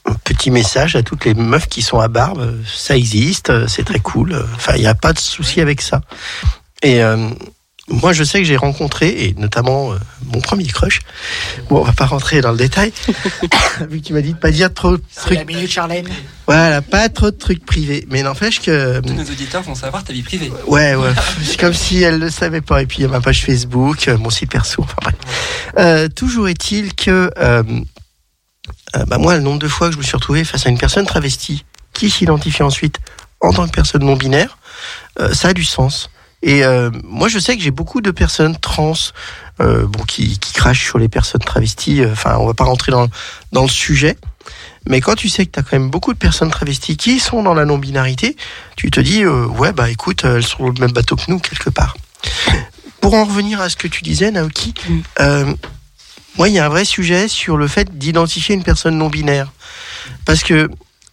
un petit message à toutes les meufs qui sont à barbe, euh, ça existe, euh, c'est très cool. euh, Enfin, il n'y a pas de souci avec ça. Et euh, moi, je sais que j'ai rencontré, et notamment euh, mon premier crush. Bon, on va pas rentrer dans le détail, vu que tu m'as dit de pas dire trop de trucs. la minute Charlène. Voilà, pas trop de trucs privés. Mais n'empêche que. Tous nos auditeurs vont savoir ta vie privée. Ouais, ouais. C'est comme si elle le savait pas. Et puis il y a ma page Facebook, euh, mon site perso. Enfin bref. Euh, toujours est-il que, euh, euh, bah moi, le nombre de fois que je me suis retrouvé face à une personne travestie qui s'identifie ensuite en tant que personne non binaire, euh, ça a du sens. Et euh, moi, je sais que j'ai beaucoup de personnes trans, euh, bon, qui, qui crachent sur les personnes travesties. euh, Enfin, on va pas rentrer dans dans le sujet. Mais quand tu sais que tu as quand même beaucoup de personnes travesties qui sont dans la non-binarité, tu te dis, euh, ouais, bah écoute, elles sont le même bateau que nous, quelque part. Pour en revenir à ce que tu disais, Naoki, Mm. euh, moi, il y a un vrai sujet sur le fait d'identifier une personne non-binaire. Parce que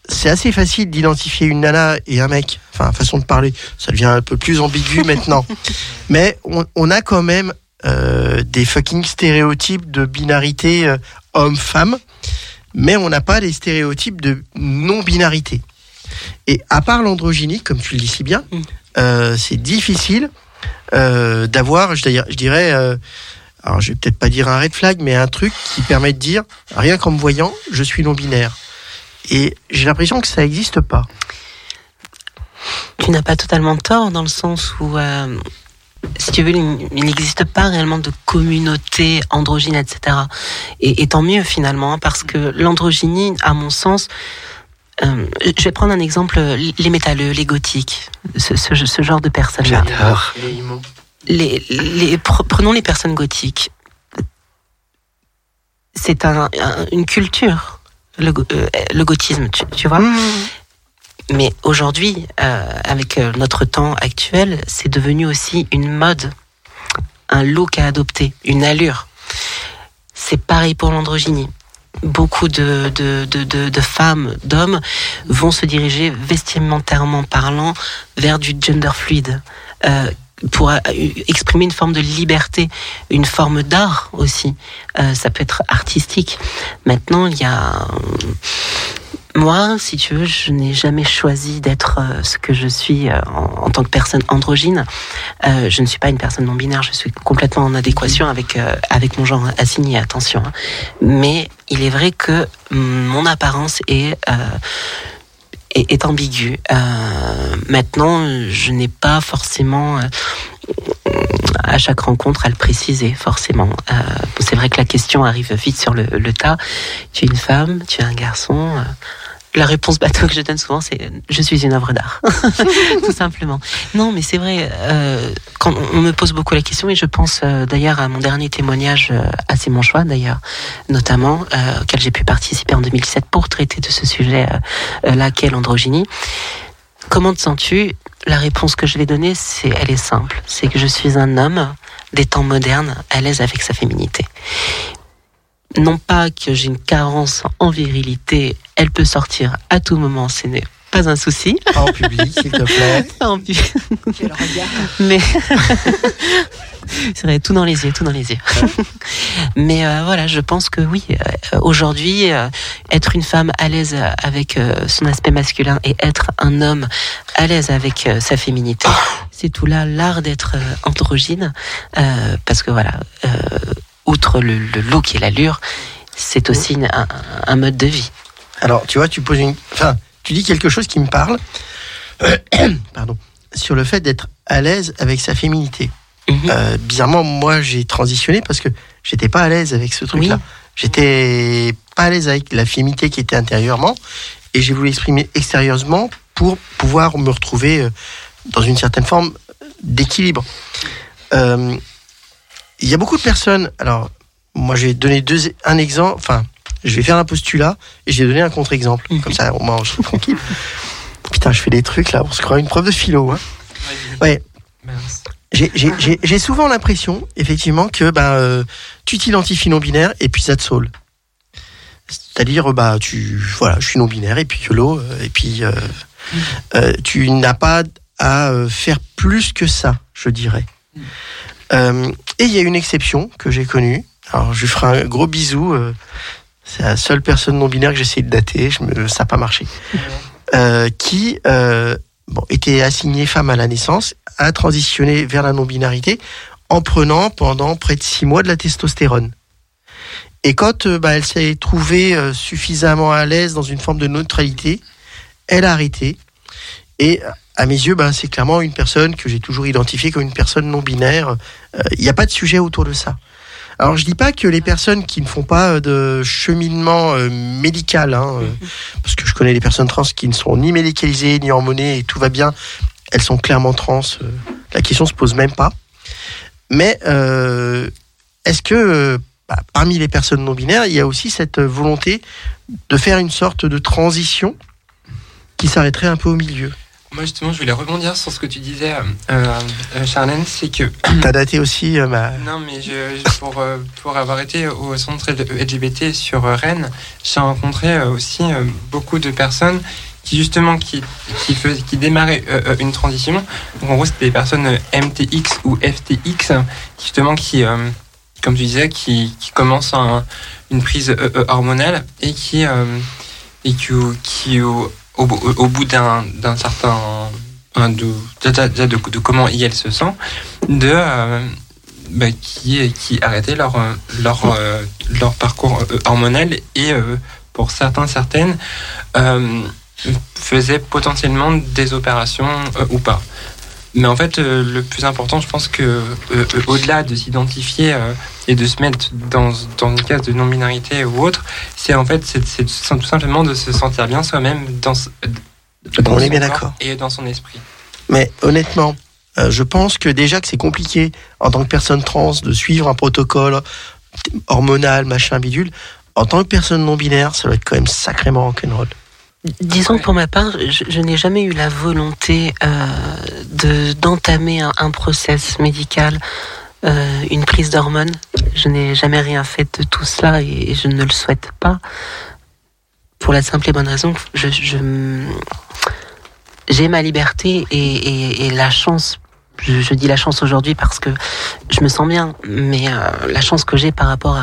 c'est assez facile d'identifier une nana et un mec. Enfin, façon de parler, ça devient un peu plus ambigu maintenant. Mais on, on a quand même euh, des fucking stéréotypes de binarité euh, homme-femme mais on n'a pas les stéréotypes de non-binarité. Et à part l'androgynie, comme tu le dis si bien, Mm. euh, c'est difficile d'avoir, je dirais, je dirais alors je vais peut-être pas dire un red flag, mais un truc qui permet de dire, rien qu'en me voyant, je suis non-binaire. Et j'ai l'impression que ça n'existe pas. tu n'as pas totalement tort dans le sens où, euh, si tu veux, il n'existe pas réellement de communauté androgyne, etc. Et, et tant mieux finalement, hein, parce que l'androgynie, à mon sens, euh, je vais prendre un exemple, les métalleux, les gothiques, ce, ce- ce genre de personnes-là. Les IMO. les, les- pre- prenons les personnes gothiques. C'est un, un- une culture, le, euh, le tu, tu vois. Mais aujourd'hui, euh, avec euh, notre temps actuel, c'est devenu aussi une mode, un look à adopter, une allure. C'est pareil pour l'androgynie. Beaucoup de, de, de, de, de femmes, d'hommes vont se diriger vestimentairement parlant vers du gender fluide. Euh, pour euh, exprimer une forme de liberté, une forme d'art aussi. Euh, ça peut être artistique. Maintenant, il y a... Moi, si tu veux, je n'ai jamais choisi d'être euh, ce que je suis en, en tant que personne androgyne. Euh, je ne suis pas une personne non binaire, je suis complètement en adéquation avec euh, avec mon genre assigné. Attention, hein. mais il est vrai que mon apparence est euh, est, est ambiguë. Euh, maintenant, je n'ai pas forcément euh, à chaque rencontre à le préciser forcément. Euh, c'est vrai que la question arrive vite sur le, tas. Tu es une femme, tu es un garçon. La réponse bateau que je donne souvent, c'est je suis une œuvre d'art, tout simplement. Non, mais c'est vrai. euh, quand on me pose beaucoup la question, et je pense euh, d'ailleurs à mon dernier témoignage euh, à C'est mon choix, d'ailleurs, notamment euh, auquel j'ai pu participer en 2007 pour traiter de ce sujet là qu'est l'androgynie. Comment te sens-tu? La réponse que je vais donner, c'est elle est simple. C'est que je suis un homme des temps modernes, à l'aise avec sa féminité. Non pas que j'ai une carence en virilité, elle peut sortir à tout moment, ce n'est pas un souci. Pas en public, s'il te plaît. Pas en pu- Quel regard. mais c'est vrai, tout dans les yeux, tout dans les yeux. mais euh, voilà, je pense que oui, euh, aujourd'hui, euh, être une femme à l'aise avec euh, son aspect masculin et être un homme à l'aise avec euh, sa féminité, c'est tout là l'art d'être euh, androgyne, euh, parce que voilà, euh, outre le, le look et l'allure, c'est aussi un, un mode de vie. Alors, tu vois, tu poses une. Enfin, tu dis quelque chose qui me parle. Pardon. Sur le fait d'être à l'aise avec sa féminité. Mhm. Euh, bizarrement, moi, j'ai transitionné parce que j'étais pas à l'aise avec ce truc-là. Oui. J'étais pas à l'aise avec la féminité qui était intérieurement et j'ai voulu exprimer extérieurement pour pouvoir me retrouver euh, dans une certaine forme d'équilibre. Euh, Il y a beaucoup de personnes, alors moi, je vais donner deux, un exemple. Enfin, je vais faire un postulat et je vais donner un contre-exemple. Comme ça, moins, je suis tranquille. Putain, je fais des trucs là, on se croit une preuve de philo. Hein. Ouais. J'ai- J'ai j'ai- j'ai souvent l'impression, effectivement, que ben, euh, tu t'identifies non-binaire et puis ça te saoule. C'est-à-dire, bah, tu, voilà, je suis non-binaire et puis YOLO, euh, et puis euh, euh, tu n'as pas à faire plus que ça, je dirais. Euh, et il y a une exception que j'ai connue. Alors, je lui ferai un gros bisou. euh, c'est la seule personne non-binaire que j'essaie de dater. Je me, ça n'a pas marché. Euh, qui euh, bon, était assignée femme à la naissance, a transitionné vers la non-binarité en prenant pendant près de six mois de la testostérone. Et quand euh, bah, elle s'est trouvée suffisamment à l'aise dans une forme de neutralité, elle a arrêté. Et à mes yeux, bah, c'est clairement une personne que j'ai toujours identifiée comme une personne non binaire. Euh, Il n'y a pas de sujet autour de ça. Alors je dis pas que les personnes qui ne font pas euh, de cheminement euh, médical, hein, euh, parce que je connais des personnes trans qui ne sont ni médicalisées ni hormonées et tout va bien, elles sont clairement trans. euh, la question se pose même pas. Mais est-ce que bah, parmi les personnes non binaires, il y a aussi cette volonté de faire une sorte de transition qui s'arrêterait un peu au milieu? Moi, justement, je voulais rebondir sur ce que tu disais, euh, euh, Charlène, c'est que T'as daté aussi euh, ma... Non, mais je, je- pour, euh, pour avoir été au centre LGBT sur euh, Rennes, j'ai rencontré euh, aussi euh, beaucoup de personnes qui justement qui, qui, faisaient, qui démarraient euh, euh, une transition. Donc en gros, c'était des personnes euh, MTX ou FTX, justement qui, euh, comme tu disais, qui, qui commencent un- une prise euh, euh, hormonale et qui, euh, et qui, qui au, au, bout d'un certain de, de, comment elle se sent, de euh, bah, qui, qui arrêtaient leur, euh, leur, euh, leur parcours hormonal et pour certains, certaines, faisaient potentiellement des opérations ou pas. Mais en fait, euh, le plus important, je pense que euh, euh, au-delà de s'identifier euh, et de se mettre dans, dans une case de non-binarité ou autre, c'est en fait c'est tout simplement de se sentir bien soi-même dans, dans On est son bien corps d'accord. et dans son esprit. Mais honnêtement, je pense que déjà que c'est compliqué en tant que personne trans de suivre un protocole hormonal, machin, bidule. En tant que personne non binaire, ça doit être quand même sacrément rock'n'roll. Disons que pour ma part, je, je n'ai jamais eu la volonté euh, de d'entamer un, un process médical, euh, une prise d'hormones. Je n'ai jamais rien fait de tout cela et je ne le souhaite pas. Pour la simple et bonne raison que je, j'ai ma liberté et la chance. Je, dis la chance aujourd'hui parce que je me sens bien, mais euh, la chance que j'ai par rapport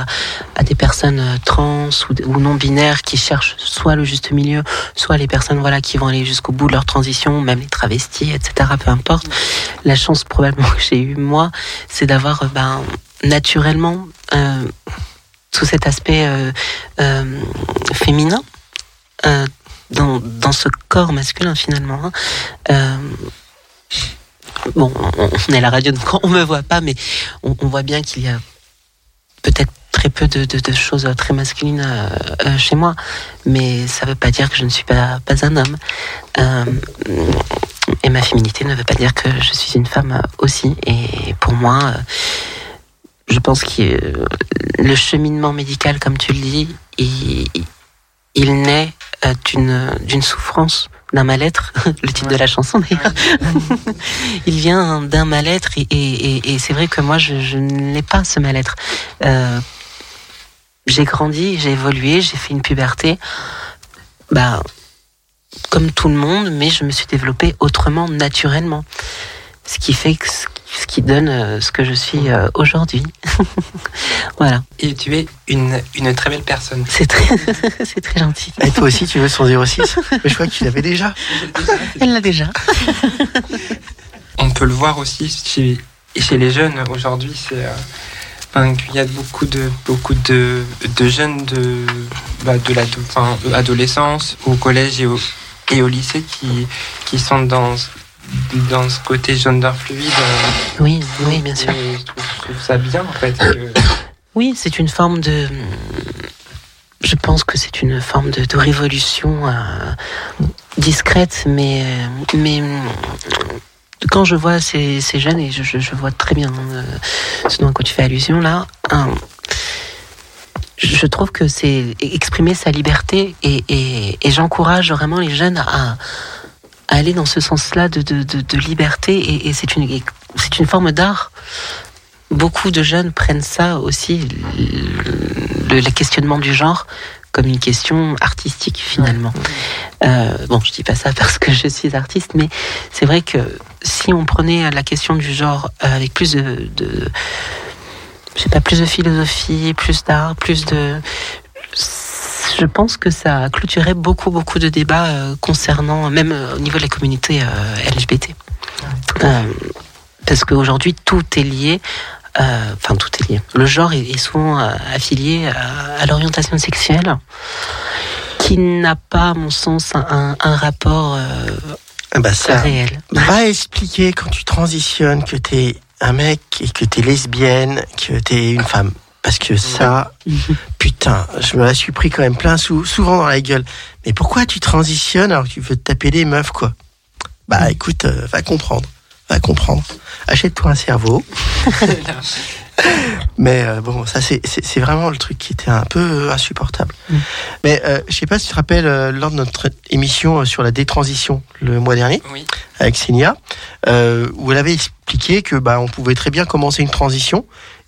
à, des personnes euh, trans ou, non binaires qui cherchent soit le juste milieu, soit les personnes voilà qui vont aller jusqu'au bout de leur transition, même les travestis, etc. Peu importe. La chance probablement que j'ai eue moi, c'est d'avoir euh, ben, naturellement euh, tout cet aspect féminin dans, dans ce corps masculin finalement. hein. Bon, on, est la radio donc on me voit pas, mais on, voit bien qu'il y a peut-être très peu de, choses très masculines euh, euh, chez moi, mais ça veut pas dire que je ne suis pas, un homme. Euh, et ma féminité ne veut pas dire que je suis une femme aussi. Et pour moi, je pense que le cheminement médical, comme tu le dis, il, naît d'une souffrance, d'un mal-être, le titre de la chanson d'ailleurs. il vient d'un mal-être et, et- et- et c'est vrai que moi je, je n'ai pas ce mal-être. Euh, j'ai grandi, j'ai évolué, j'ai fait une puberté, bah comme tout le monde, mais je me suis développée autrement, naturellement. Ce qui fait que ce qui donne euh, ce que je suis euh, aujourd'hui. voilà. Et tu es une, une très belle personne. C'est très, c'est très gentil. Et toi aussi, tu veux son 06 Mais je crois que tu l'avais déjà. Elle l'a déjà. On peut le voir aussi chez, chez les jeunes aujourd'hui, c'est euh, enfin, qu'il y a beaucoup de beaucoup de, de jeunes de bah, de l'ado- enfin, euh, adolescence au collège et au, et au lycée qui qui sont dans dans ce côté gender fluide. euh, Oui, oui, bien sûr. je, trouve, je trouve ça bien en fait. que- Oui, c'est une forme de. Je pense que c'est une forme de, de révolution euh, discrète, mais, mais quand je vois ces, ces jeunes, et je, je- je vois très bien euh, ce dont tu fais allusion là, hein, je trouve que c'est exprimer sa liberté et, et, et j'encourage vraiment les jeunes à, à aller dans ce sens-là de, de, de, de liberté et, et c'est une, c'est une forme d'art. Beaucoup de jeunes prennent ça aussi, le, le questionnement du genre, comme une question artistique finalement. Euh, bon, je dis pas ça parce que je suis artiste, mais c'est vrai que si on prenait la question du genre euh, avec plus de, de je sais pas, plus de philosophie, plus d'art, plus de. Je pense que ça clôturait beaucoup, beaucoup de débats euh, concernant, même euh, au niveau de la communauté euh, LGBT. Euh, parce qu'aujourd'hui, tout est lié. euh, Enfin, tout est lié. Le genre est, souvent euh, affilié à, à l'orientation sexuelle, qui n'a pas, à mon sens, un, un- un rapport euh, Ah bah ça, réel. va expliquer quand tu transitionnes que t'es un mec et que t'es lesbienne, que t'es une femme. Parce que ça, putain, je me la suis pris quand même plein sou- souvent dans la gueule. Mais pourquoi tu transitionnes alors que tu veux te taper des meufs, quoi? Bah écoute, euh, va comprendre. Va comprendre. Achète-toi un cerveau. Mais euh, bon, ça c'est vraiment le truc qui était un peu euh, insupportable. Mais euh, je sais pas si tu te rappelles euh, lors de notre émission sur la détransition le mois dernier Oui. avec Sénia, où elle avait expliqué que bah on pouvait très bien commencer une transition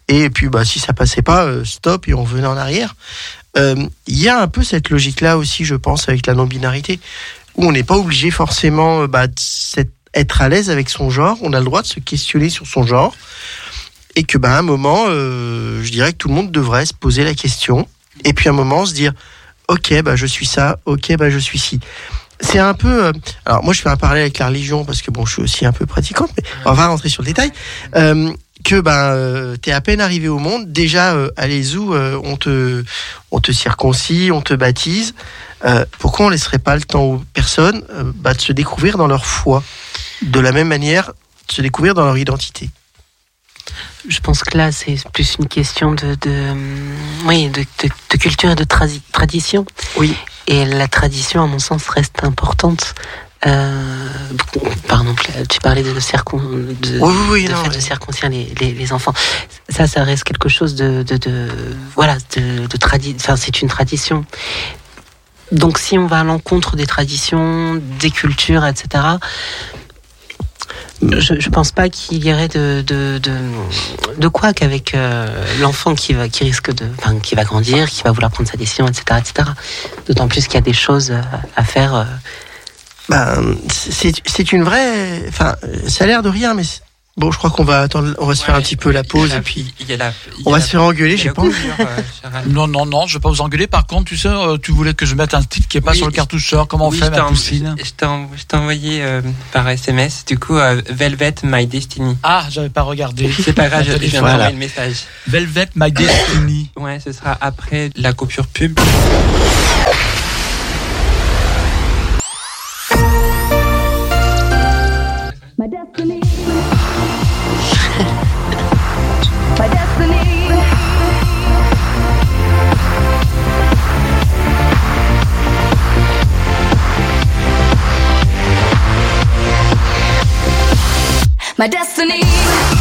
et puis bah si ça passait pas, euh, stop et on venait en arrière. Euh, Il y a un peu cette logique là aussi, je pense, avec la non-binarité, où on n'est pas obligé forcément euh, bah, être à l'aise avec son genre. On a le droit de se questionner sur son genre et que bah un moment, euh, je dirais que tout le monde devrait se poser la question et puis à un moment se dire ok bah je suis ça, ok bah je suis ci. C'est un peu. euh, alors moi je fais un parallèle avec la religion parce que bon je suis aussi un peu pratiquante, mais on va rentrer sur le détail. Euh, que ben euh, t'es à peine arrivé au monde, déjà euh, à l'ESU, euh, on te on te on te baptise. Euh, pourquoi on laisserait pas le temps aux personnes euh, bah, de se découvrir dans leur foi, de la même manière de se découvrir dans leur identité? Je pense que là, c'est plus une question de, de, oui, de, de- de culture et de tradi- tradition. Oui. Et la tradition, à mon sens, reste importante. Euh, par exemple, tu parlais de, circon, de, Oui, oui, oui, de non, fait ouais. de circoncire les, les, les enfants. Ça, ça reste quelque chose de, voilà, de, de tradi- Enfin, c'est une tradition. Donc, si on va à l'encontre des traditions, des cultures, etc., je, je pense pas qu'il y aurait de de de, de quoi qu'avec euh, l'enfant qui va qui risque de enfin qui va grandir, qui va vouloir prendre sa décision, etc., etc. D'autant plus qu'il y a des choses à faire. euh, Ben, c'est une vraie. Enfin, ça a l'air de rien, mais bon, je crois qu'on va attendre, on va se faire un petit peu la pause et puis la, on va la- se faire engueuler. J'ai pas. euh. Non, non, non, je vais pas vous engueuler. Par contre, tu sais, euh, tu voulais que je mette un titre qui est pas Oui, sur le cartoucheur. Comment on fait, je t'ai ma poussine Je t'ai envoyé euh, par SMS, du coup, euh, Velvet My Destiny. Ah, j'avais pas regardé. C'est pas grave, je, viens Voilà. d'envoyer le message. Velvet My Destiny. Ouais, ce sera après la coupure pub. My destiny.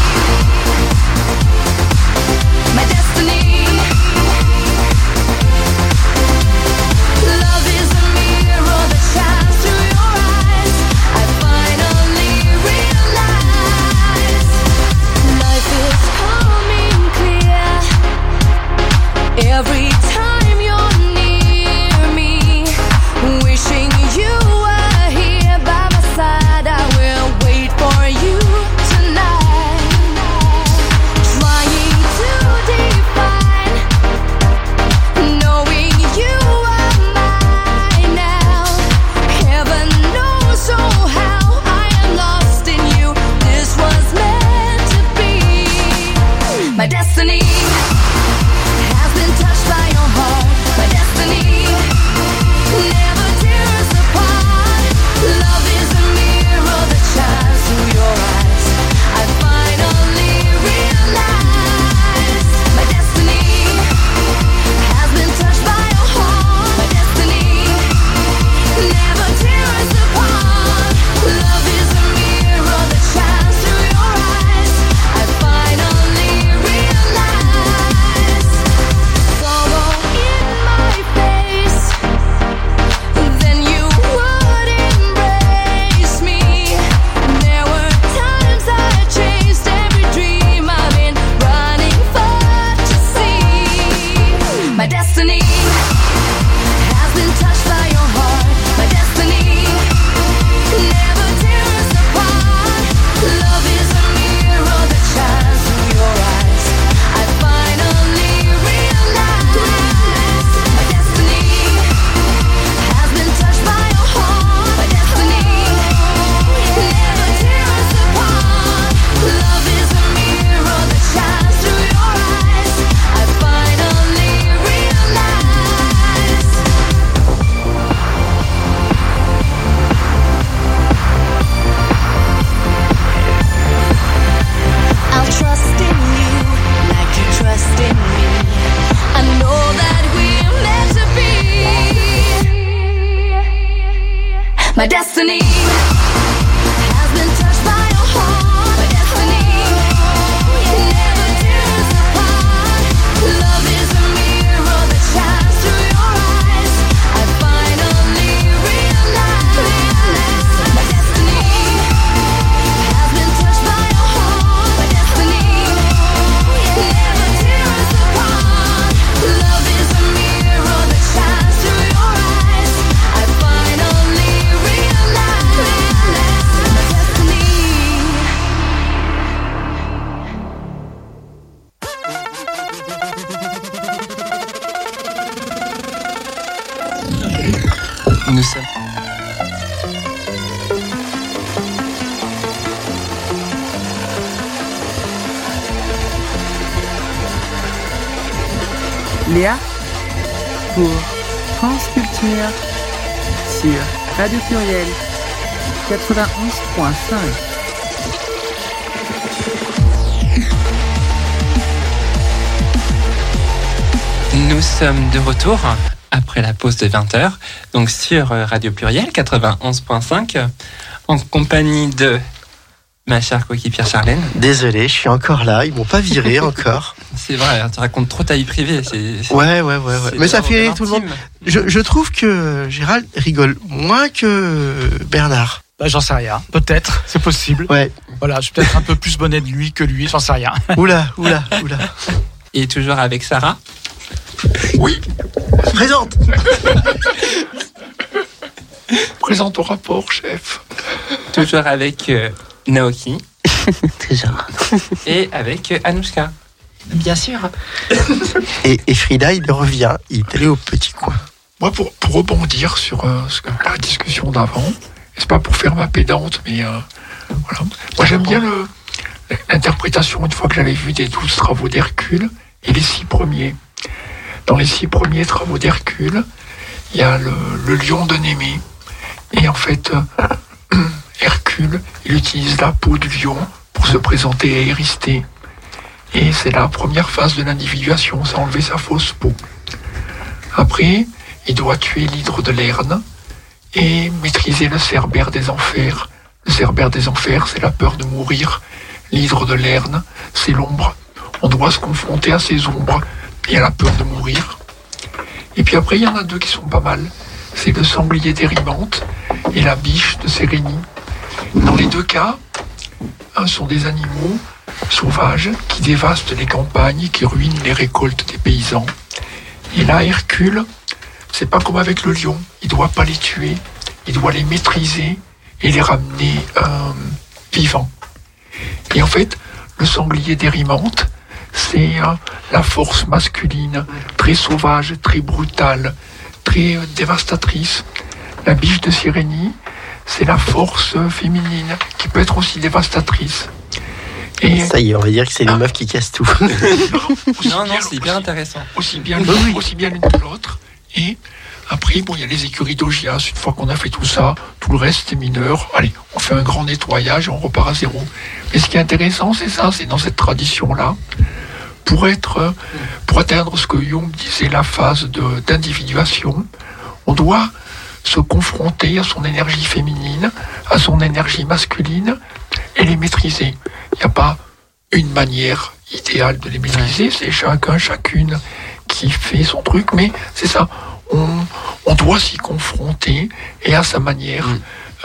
Radio Pluriel 91.5. Nous sommes de retour après la pause de 20h, donc sur Radio Pluriel 91.5, en compagnie de ma chère coéquipière Charlène. Désolé, je suis encore là. Ils m'ont pas viré encore. C'est vrai, tu racontes trop ta vie privée. c'est- c'est- Ouais, ouais, ouais, ouais. c'est Mais ça fait rire tout le monde. Je, je trouve que Gérald rigole moins que Bernard. Bah, j'en sais rien. Peut-être, c'est possible. Ouais. Voilà, je suis peut-être un peu plus bonnet de lui que lui, j'en sais rien. Oula, oula, oula. Et toujours avec Sarah. Oui, Présente présente au rapport, chef. Toujours avec euh, Naoki. Toujours. Et avec euh, Anouchka. Bien sûr. et, et Frida, il revient. Il est allé au petit coin. Moi, pour, pour rebondir sur euh, ce que- la discussion d'avant, et c'est pas pour faire ma pédante, mais euh, voilà. Moi, j'aime bien le- l'interprétation, une fois que j'avais vu des douze travaux d'Hercule, et les six premiers. Dans les six premiers travaux d'Hercule, il y a le, le lion de Némée. Et en fait, euh, Hercule, il utilise la peau du lion pour se présenter à Éristée. Et c'est la première phase de l'individuation, c'est enlever sa fausse peau. Après, il doit tuer l'hydre de Lerne et maîtriser le cerbère des enfers. Le cerbère des enfers, c'est la peur de mourir. L'hydre de Lerne, c'est l'ombre. On doit se confronter à ces ombres et à la peur de mourir. Et puis après, il y en a deux qui sont pas mal. C'est le sanglier d'Érimante et la biche de Sérénie. Dans les deux cas, un sont des animaux sauvages qui dévastent les campagnes, qui ruinent les récoltes des paysans. Et là, Hercule, c'est pas comme avec le lion. Il doit pas les tuer, il doit les maîtriser et les ramener euh, vivants. Et en fait, le sanglier d'Érimante, c'est euh, la force masculine, très sauvage, très brutale, très euh, dévastatrice. La biche de Sirénie, c'est la force féminine, qui peut être aussi dévastatrice. Et Ça y est, on va dire que c'est les meufs qui cassent tout. Non, non, bien- c'est hyper intéressant. aussi bien l'une aussi bien l'une que l'autre. Et après, bon, il y a les écuries d'Augias. Une fois qu'on a fait tout ça, tout le reste est mineur. Allez, on fait un grand nettoyage et on repart à zéro. Mais ce qui est intéressant, c'est ça, c'est dans cette tradition-là, pour être, pour atteindre ce que Jung disait, la phase d'individuation, on doit se confronter à son énergie féminine, à son énergie masculine, et les maîtriser. Il n'y a pas une manière idéale de les maîtriser, c'est chacun, chacune qui fait son truc, mais c'est ça, on, on doit s'y confronter et à sa manière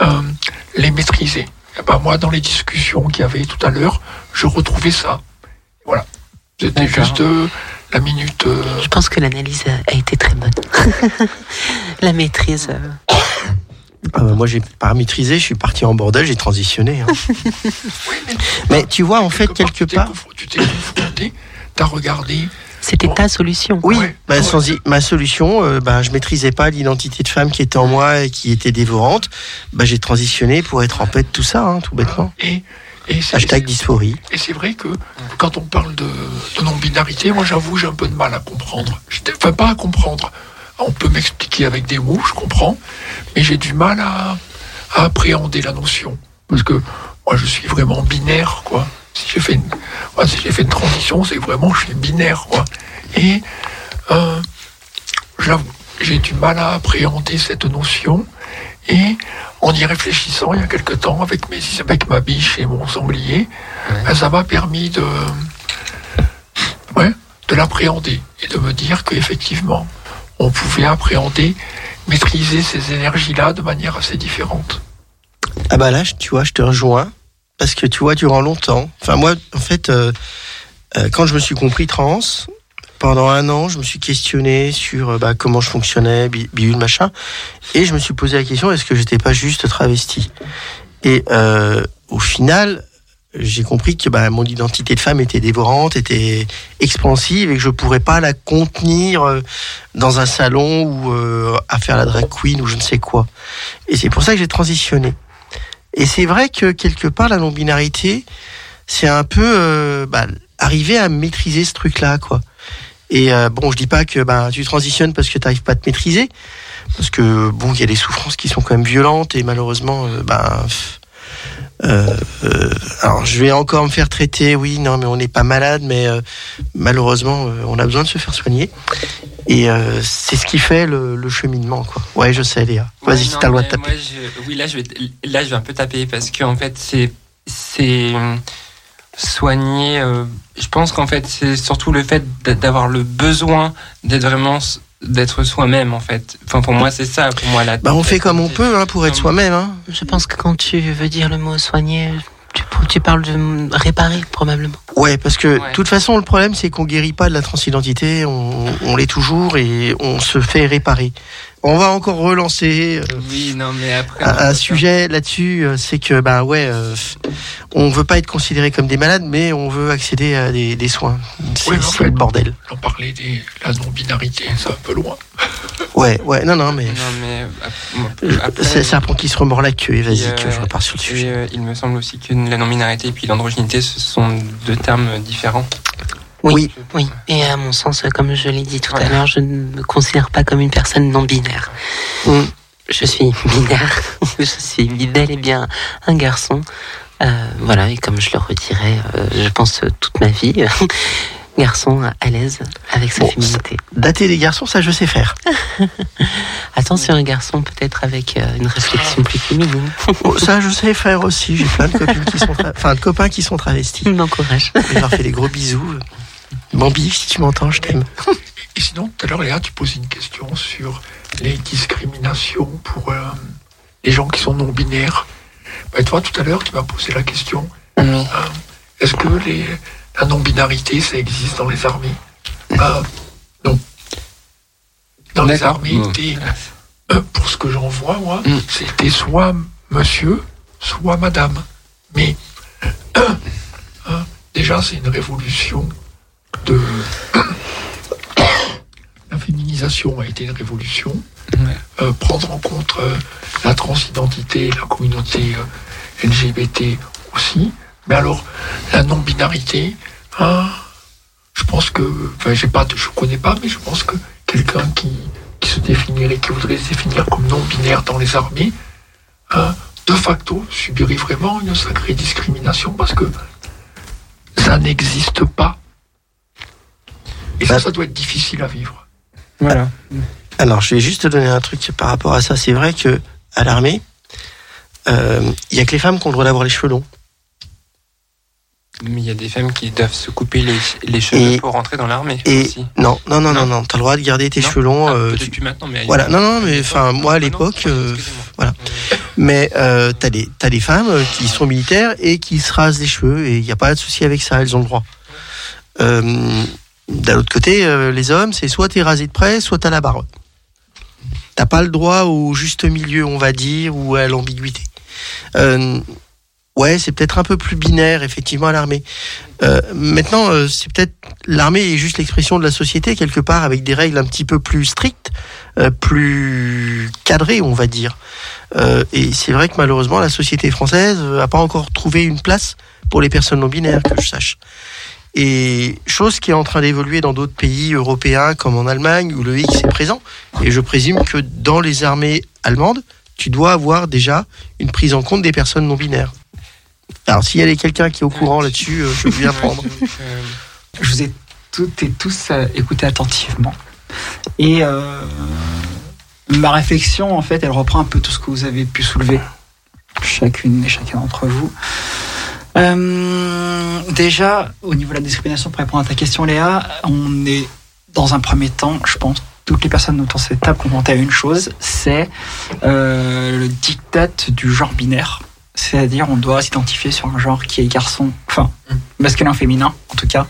euh, les maîtriser. Et ben moi, dans les discussions qu'il y avait tout à l'heure, je retrouvais ça. Voilà. C'était juste euh, la minute. euh, Je pense que l'analyse a, a été très bonne. La maîtrise. Euh, Ah bah, moi, j'ai pas maîtrisé, je suis parti en bordel, j'ai transitionné. hein. Mais tu vois, en fait, quelque tu t'es part. Tu t'es confronté, t'as regardé. C'était ta solution. Oui, Ouais, bah, ouais. sans y- ma solution, euh, bah, je maîtrisais pas l'identité de femme qui était en moi et qui était dévorante. Bah, j'ai transitionné pour être en paix de tout ça, hein, tout bêtement. Et, Hashtag dysphorie. Et c'est vrai que quand on parle de, de non-binarité, moi j'avoue, j'ai un peu de mal à comprendre. Enfin, pas à comprendre. On peut m'expliquer avec des mots, je comprends, mais j'ai du mal à, à appréhender la notion. Parce que moi je suis vraiment binaire, quoi. Si j'ai fait une, ouais, si j'ai fait une transition, c'est que vraiment je suis binaire, quoi. Et euh, j'avoue, j'ai du mal à appréhender cette notion. Et en y réfléchissant il y a quelque temps avec, mes, avec ma biche et mon sanglier, ben, ça m'a permis de, ouais, de l'appréhender et de me dire qu'effectivement, on pouvait appréhender, maîtriser ces énergies-là de manière assez différente. Ah bah là, tu vois, je te rejoins. Parce que tu vois, durant longtemps, enfin moi, en fait, euh, euh, quand je me suis compris trans, pendant un an, je me suis questionné sur euh, bah, comment je fonctionnais, bi- bidule, machin. Et je me suis posé la question, est-ce que j'étais pas juste travesti? Et au final, j'ai compris que bah, mon identité de femme était dévorante, était expansive et que je pourrais pas la contenir euh, dans un salon ou euh, à faire la drag queen ou je ne sais quoi. Et c'est pour ça que j'ai transitionné. Et c'est vrai que quelque part, la non-binarité, c'est un peu euh, bah, arriver à maîtriser ce truc-là, quoi. Et euh, bon, je dis pas que bah, tu transitionnes parce que tu n'arrives pas à te maîtriser, parce que bon, il y a des souffrances qui sont quand même violentes et malheureusement, bah, euh, euh, alors je vais encore me faire traiter. Oui, non, mais on n'est pas malade, mais euh, malheureusement, on a besoin de se faire soigner. Et c'est ce qui fait le, le cheminement, quoi. Ouais, je sais, Léa. Vas-y, Ouais, t'as non, le droit de taper. moi, je- oui, là je, vais, là, je vais un peu taper parce que en fait, c'est. c'est soigner. je pense qu'en fait, c'est surtout le fait d'a- d'avoir le besoin d'être vraiment. D'être soi-même, en fait. Enfin, pour moi, c'est ça. Pour moi, la. Bah, on fait comme on peut hein, pour être soi-même. Hein. Je pense que quand tu veux dire le mot soigner, tu, tu parles de réparer probablement. Ouais, parce que de Ouais. toute façon, le problème, c'est qu'on guérit pas de la transidentité, on, on l'est toujours et on se fait réparer. On va encore relancer euh, Oui, non, mais après. un, un sujet là-dessus, euh, c'est que bah ouais, euh, on veut pas être considéré comme des malades, mais on veut accéder à des, des soins. C'est Oui, le bordel. On parlait de la non-binarité, c'est un peu loin. Ouais, ouais, non, non, mais Non, c'est un pont qui se remord la queue. Et vas-y, que je repars sur le et, sujet. il me semble aussi que la non-binarité et puis l'androgynité, ce sont deux termes différents. Oui, oui. Et à mon sens, comme je l'ai dit tout à l'heure, je ne me considère pas comme une personne non binaire. Mm. Je suis binaire. je suis bel et bien un garçon. Euh, voilà, et comme je le redirai, euh, je pense euh, toute ma vie, garçon à l'aise avec sa Bon, féminité. Dater des garçons, ça je sais faire. Attention, un garçon peut-être avec euh, une réflexion plus féminine. Bon, ça je sais faire aussi. J'ai plein de copines qui sont, enfin de copains qui sont travestis. Bon courage. Je leur fais des gros bisous. Bambi, si tu m'entends, je t'aime. Et sinon, tout à l'heure, Léa, tu posais une question sur les discriminations pour euh, les gens qui sont non-binaires. Bah, toi, tout à l'heure, tu m'as posé la question euh, est-ce que les, la non-binarité, ça existe dans les armées? Euh, Non. Dans les armées, euh, pour ce que j'en vois, moi, Mm. c'était soit monsieur, soit madame. Mais déjà, c'est une révolution de. La féminisation a été une révolution. Euh, prendre en compte euh, la transidentité, la communauté euh, LGBT aussi. Mais alors, la non-binarité, hein, je pense que, enfin, j'ai pas, de- je connais pas, mais je pense que quelqu'un qui, qui se définirait, qui voudrait se définir comme non-binaire dans les armées, hein, de facto subirait vraiment une sacrée discrimination parce que ça n'existe pas. Et ça, ça doit être difficile à vivre. Voilà. Alors, je vais juste te donner un truc par rapport à ça. C'est vrai que à l'armée, euh, il y a que les femmes qui ont le droit d'avoir les cheveux longs. Mais il y a des femmes qui doivent se couper les, les cheveux Et- pour rentrer dans l'armée. Et aussi. non, non, non, non, non. T'as le droit de garder tes Non. cheveux longs. Ah, euh, peut-être tu- plus maintenant, mais Voilà, non, non, mais enfin, moi à l'époque, euh, voilà. Mais euh, t'as des t'as des femmes euh, qui sont militaires et qui se rasent les cheveux et il n'y a pas de souci avec ça, elles ont le droit. D'un autre côté, euh, les hommes, c'est soit t'es rasé de près, soit t'as la barbe. T'as pas le droit au juste milieu, on va dire, ou à l'ambiguïté. Euh, ouais, c'est peut-être un peu plus binaire, effectivement, à l'armée. Euh, maintenant, c'est peut-être l'armée est juste l'expression de la société quelque part avec des règles un petit peu plus strictes, plus cadrées, on va dire. Et c'est vrai que malheureusement, la société française n'a pas encore trouvé une place pour les personnes non binaires, que je sache. Et chose qui est en train d'évoluer dans d'autres pays européens, comme en Allemagne, où le X est présent. Et je présume que dans les armées allemandes, tu dois avoir déjà une prise en compte des personnes non binaires. Alors, s'il y a quelqu'un qui est au courant là-dessus, euh, je veux bien prendre. Je vous ai toutes et tous euh, écouté attentivement. Et euh, ma réflexion, en fait, elle reprend un peu tout ce que vous avez pu soulever, chacune et chacun d'entre vous. Euh, déjà, au niveau de la discrimination, pour répondre à ta question, Léa, on est dans un premier temps, je pense, toutes les personnes autour de cette table confrontées à une chose, c'est euh, le diktat du genre binaire. C'est-à-dire, on doit s'identifier sur un genre qui est garçon, enfin, masculin, féminin, en tout cas.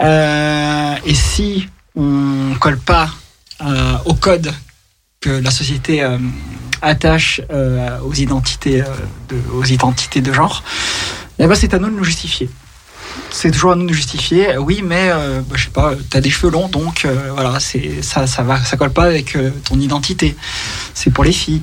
Euh, et si on colle pas au code que la société attache aux identités, de, aux identités de genre, eh ben c'est à nous de nous justifier. C'est toujours à nous de nous justifier. Euh, Oui, mais euh, bah, je sais pas, t'as des cheveux longs, donc euh, voilà, c'est ça, ça va, ça colle pas avec euh, ton identité. C'est pour les filles.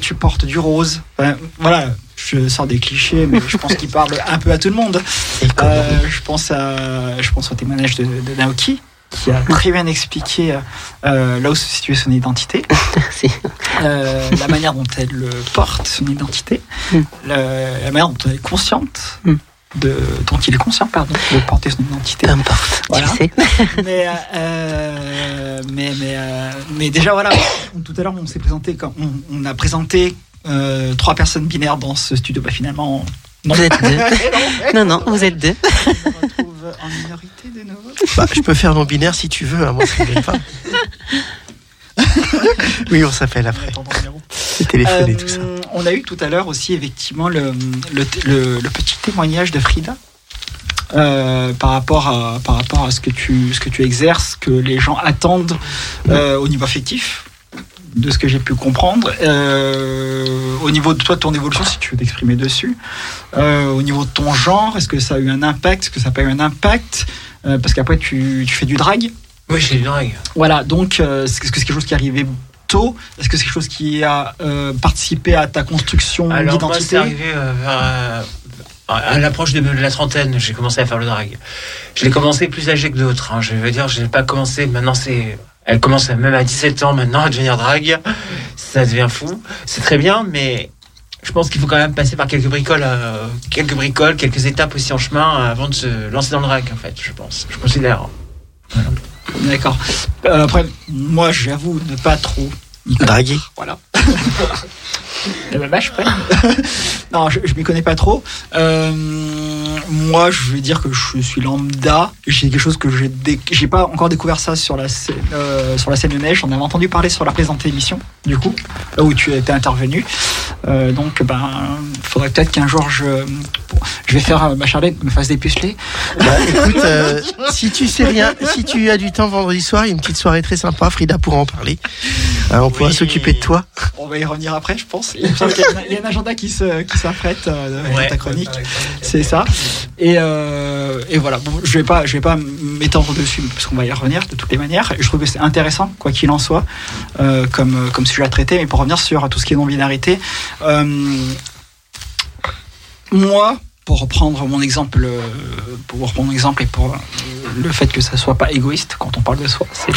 Tu portes du rose. Enfin, voilà, je sors des clichés, mais je pense qu'ils parlent un peu à tout le monde. Je pense à, je pense au témoignage de, de Naoki qui a très bien expliqué euh, là où se situait son identité, Euh, la manière dont elle euh, porte son identité, Mm. le- la manière dont elle est consciente, Mm. de, dont il est conscient, pardon, de porter son identité. Peu importe, Voilà. tu sais. mais, euh, mais, mais, euh, mais déjà, voilà, tout à l'heure, on s'est présenté, comme, on, on a présenté euh, trois personnes binaires dans ce studio. Bah, finalement, non. Vous êtes deux. Non, non, vous êtes deux. On retrouve en minorité de nouveau. Bah, je peux faire non binaire si tu veux, hein, moi ça gêne pas. oui, on s'appelle après. Euh, tout ça. On a eu tout à l'heure aussi effectivement le, le, le- le petit témoignage de Frida euh, par rapport à par rapport à ce que tu ce que tu exerces, que les gens attendent euh, au niveau affectif, de ce que j'ai pu comprendre. Euh, au niveau de toi, de ton évolution, si tu veux t'exprimer dessus, Euh, au niveau de ton genre, est-ce que ça a eu un impact, est-ce que ça n'a pas eu un impact? Euh, Parce qu'après tu, tu fais du drag. Oui, j'ai du drag. Voilà, donc euh, est-ce que c'est quelque chose qui est arrivé tôt? Est-ce que c'est quelque chose qui a participé à ta construction Alors moi, c'est d'identité arrivé vers, à l'approche de la trentaine, j'ai commencé à faire le drag. Je l'ai commencé plus âgé que d'autres. hein. Je veux dire, je n'ai pas commencé. Maintenant, c'est, elle commence même à 17 ans maintenant à devenir drag. Ça devient fou. C'est très bien, mais je pense qu'il faut quand même passer par quelques bricoles, euh, quelques bricoles, quelques étapes aussi en chemin avant de se lancer dans le drag. En fait, je pense. Je considère. D'accord. Euh, après, moi, j'avoue ne pas trop. Draguer. Voilà. Eh ben, bah, je prends. non, je, je m'y connais pas trop. Euh, moi, je vais dire que je suis lambda. J'ai quelque chose que j'ai, dé- j'ai pas encore découvert ça sur la scène, euh, sur la scène de neige. On avait entendu parler sur la présente émission, du coup, là où tu étais intervenu. Euh, donc, ben, faudrait peut-être qu'un jour je, je vais faire euh, ma Charlotte me fasse dépuceler. Bah, écoute, euh, si tu sais rien, si tu as du temps vendredi soir, il y a une petite soirée très sympa, Frida pourra en parler. On pourra Oui. s'occuper de toi. On va y revenir après, je pense. Il y a un- il y a un agenda qui se, qui s'apprête euh, Ouais. ta chronique. C'est ça. Et, euh, et voilà. Bon, je vais pas, je vais pas m'étendre dessus parce qu'on va y revenir de toutes les manières. Je trouve que c'est intéressant, quoi qu'il en soit, euh, comme comme sujet à traiter. Mais pour revenir sur tout ce qui est non binarité, euh, moi, pour reprendre mon exemple, euh, pour reprendre mon exemple et pour euh, le fait que ça soit pas égoïste quand on parle de soi, c'est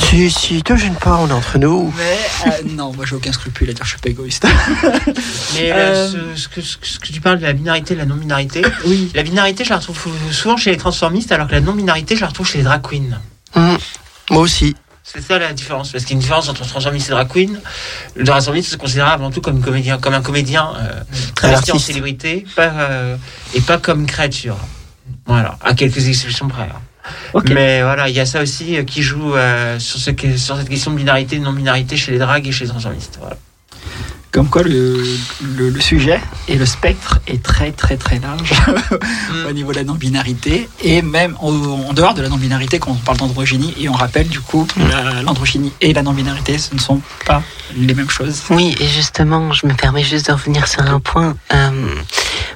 Si, si, te gêne pas, on est entre nous. mais euh, non, moi j'ai aucun scrupule à dire que je suis pas égoïste. Mais Euh, ce, ce que, ce tu parles de la binarité, de la non-binarité, oui. la binarité, je la retrouve souvent chez les transformistes, alors que la non-binarité, je la retrouve chez les drag queens. Hum, Moi aussi. C'est ça la différence, parce qu'il y a une différence entre transformiste et drag queen. Le transformiste se considère avant tout comme, une comédien, comme un comédien euh, travesti en célébrité, pas, euh, et pas comme une créature. Voilà, à quelques exceptions près. hein. Mais voilà, il y a ça aussi euh, qui joue euh, sur, ce, sur cette question de binarité de non-binarité chez les drags et chez les transformistes. Voilà. Comme quoi le, le, le sujet et le spectre est très très très large au niveau de la non-binarité et même en, en dehors de la non-binarité quand on parle d'androgynie et on rappelle du coup la- l'androgynie et la non-binarité ce ne sont pas les mêmes choses. Oui, et justement, je me permets juste de revenir sur un point. euh,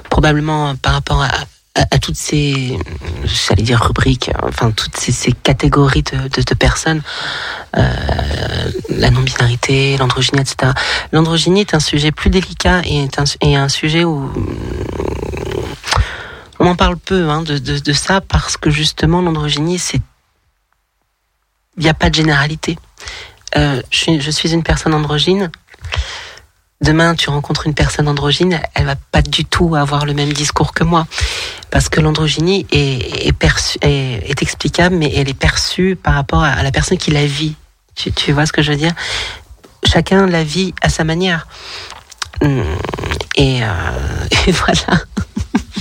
probablement par rapport à, à, à toutes ces, j'allais dire rubriques, enfin toutes ces, ces catégories de, de, de personnes, la non-binarité, l'androgynie, etc. L'androgynie est un sujet plus délicat et est un, et un sujet où on en parle peu hein, de, ça parce que justement l'androgynie, c'est il n'y a pas de généralité. Euh, je, suis, je suis une personne androgyne. Demain, tu rencontres une personne androgyne, elle va pas du tout avoir le même discours que moi, parce que l'androgynie est, est, est, explicable, mais elle est perçue par rapport à la personne qui la vit Tu, tu vois ce que je veux dire? Chacun la vit à sa manière. Et, euh, et voilà.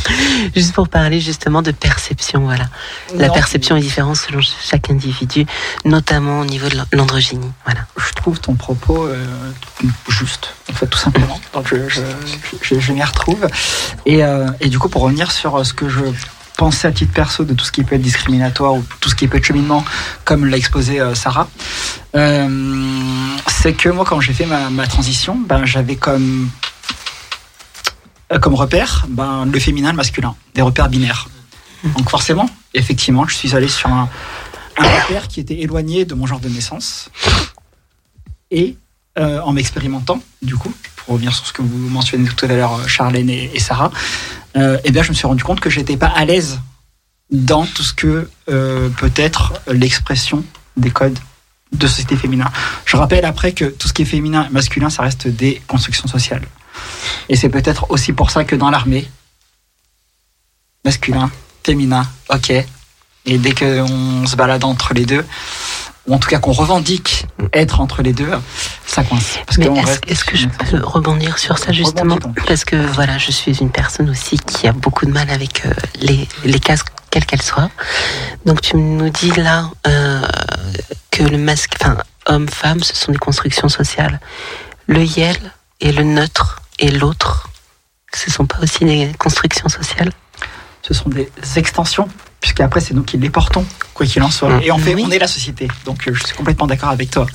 Juste pour parler justement de perception, voilà. La perception est différente selon chaque individu, notamment au niveau de l'androgynie. Voilà. je trouve ton propos euh, juste, en fait, tout simplement. Donc, je, je, je, je m'y retrouve. Et, euh, et du coup, pour revenir sur ce que je pensais à titre perso de tout ce qui peut être discriminatoire ou tout ce qui peut être cheminement, comme l'a exposé euh, Sarah, euh, c'est que moi, quand j'ai fait ma, ma transition, ben, j'avais comme euh, comme repère ben, le féminin, le masculin, des repères binaires. Donc forcément, effectivement, je suis allé sur un, un repère qui était éloigné de mon genre de naissance. Et euh, en m'expérimentant, du coup, pour revenir sur ce que vous mentionnez tout à l'heure, Charlène et, et Sarah, euh, eh bien, je me suis rendu compte que j'étais pas à l'aise dans tout ce que euh, peut être l'expression des codes de société féminin. Je rappelle après que tout ce qui est féminin et masculin, ça reste des constructions sociales. Et c'est peut-être aussi pour ça que dans l'armée, masculin, féminin, ok. Et dès qu'on se balade entre les deux, ou en tout cas qu'on revendique être entre les deux, ça coince. Parce Mais qu'on est-ce que je peux rebondir sur ça justement. Parce que voilà, je suis une personne aussi qui a beaucoup de mal avec euh, les, les cases, quelles qu'elles soient. Donc tu nous dis là euh, que le masque, enfin homme-femme, ce sont des constructions sociales. Le yel et le neutre et l'autre, ce sont pas aussi des constructions sociales? Ce sont des extensions, puisqu'après c'est nous qui les portons, quoi qu'il en soit. Et en fait, Oui. on est la société. Donc euh, je suis complètement d'accord avec toi.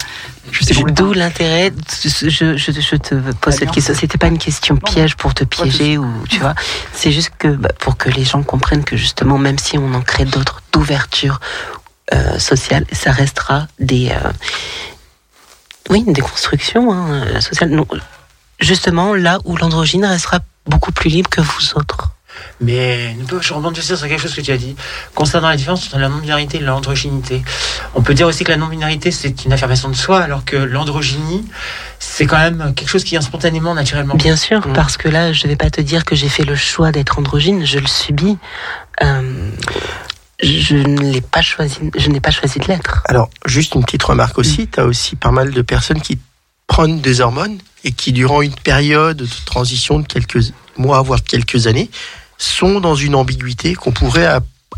D'où l'intérêt, je, je, je te pose cette question. C'était pas une question piège pour te piéger ou tu vois. C'est juste que bah, pour que les gens comprennent que justement, même si on en crée d'autres d'ouverture euh, sociale, ça restera des euh, oui des constructions hein, sociales. Non, justement, là où l'androgyne restera beaucoup plus libre que vous autres. Mais ne je rebondis sur quelque chose que tu as dit. Concernant la différence entre la non-binarité et l'androgynité, on peut dire aussi que la non-binarité, c'est une affirmation de soi, alors que l'androgynie, c'est quand même quelque chose qui vient spontanément, naturellement. Bien sûr, parce que là, je vais pas te dire que j'ai fait le choix d'être androgyne, je le subis. Euh, je ne l'ai pas choisi, je n'ai pas choisi de l'être. Alors, juste une petite remarque aussi, tu as aussi pas mal de personnes qui prennent des hormones et qui, durant une période de transition de quelques mois, voire quelques années, sont dans une ambiguïté qu'on pourrait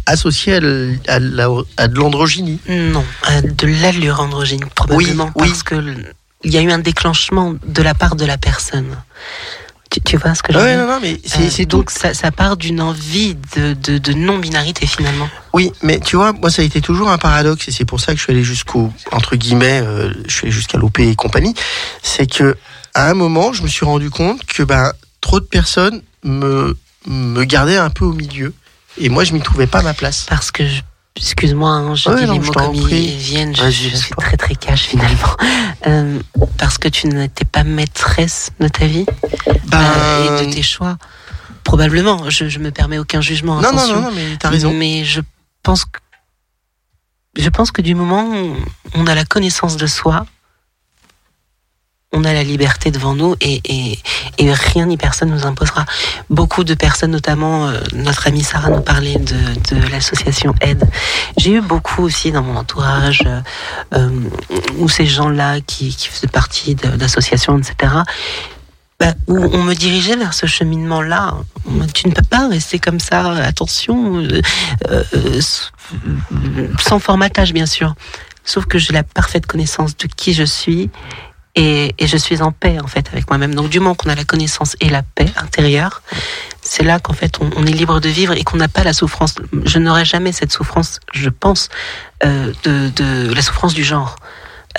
associer à, l- à la- à de l'androgynie. Non, euh, de l'allure androgyne, probablement, Oui, oui. parce que l- il y a eu un déclenchement de la part de la personne. Tu, tu vois ce que je veux Ouais, dire non, non, mais c'est Euh, c'est tout. donc ça, ça part d'une envie de, de, de non-binarité finalement. Oui, mais tu vois, moi ça a été toujours un paradoxe et c'est pour ça que je suis allé jusqu'au entre guillemets, euh, je suis allé jusqu'à l'OP et compagnie. C'est que à un moment, je me suis rendu compte que ben trop de personnes me me gardaient un peu au milieu et moi je m'y trouvais pas ma place. Parce que, je- excuse-moi, hein, je Ouais, dis non, les mots comme ils viennent, je, je suis pas. très très cash finalement. Euh, parce que tu n'étais pas maîtresse de ta vie Ben, euh, et de tes choix. Probablement, je, je me permets aucun jugement. non, non, non, non, mais t'as raison. Mais je pense que je pense que du moment où on a la connaissance de soi, on a la liberté devant nous et, rien ni personne nous imposera. Beaucoup de personnes, notamment euh, notre amie Sarah nous parlait de, l'association Aide. J'ai eu beaucoup aussi dans mon entourage euh, euh, où ces gens-là qui, faisaient partie d'associations, etc. bah, où on me dirigeait vers ce cheminement-là. Tu ne peux pas rester comme ça, attention, sans formatage bien sûr. Sauf que j'ai la parfaite connaissance de qui je suis et, et je suis en paix en fait avec moi-même. Donc du moment qu'on a la connaissance et la paix intérieure, c'est là qu'en fait on, est libre de vivre et qu'on n'a pas la souffrance. Je n'aurai jamais cette souffrance, je pense, euh, de, de la souffrance du genre.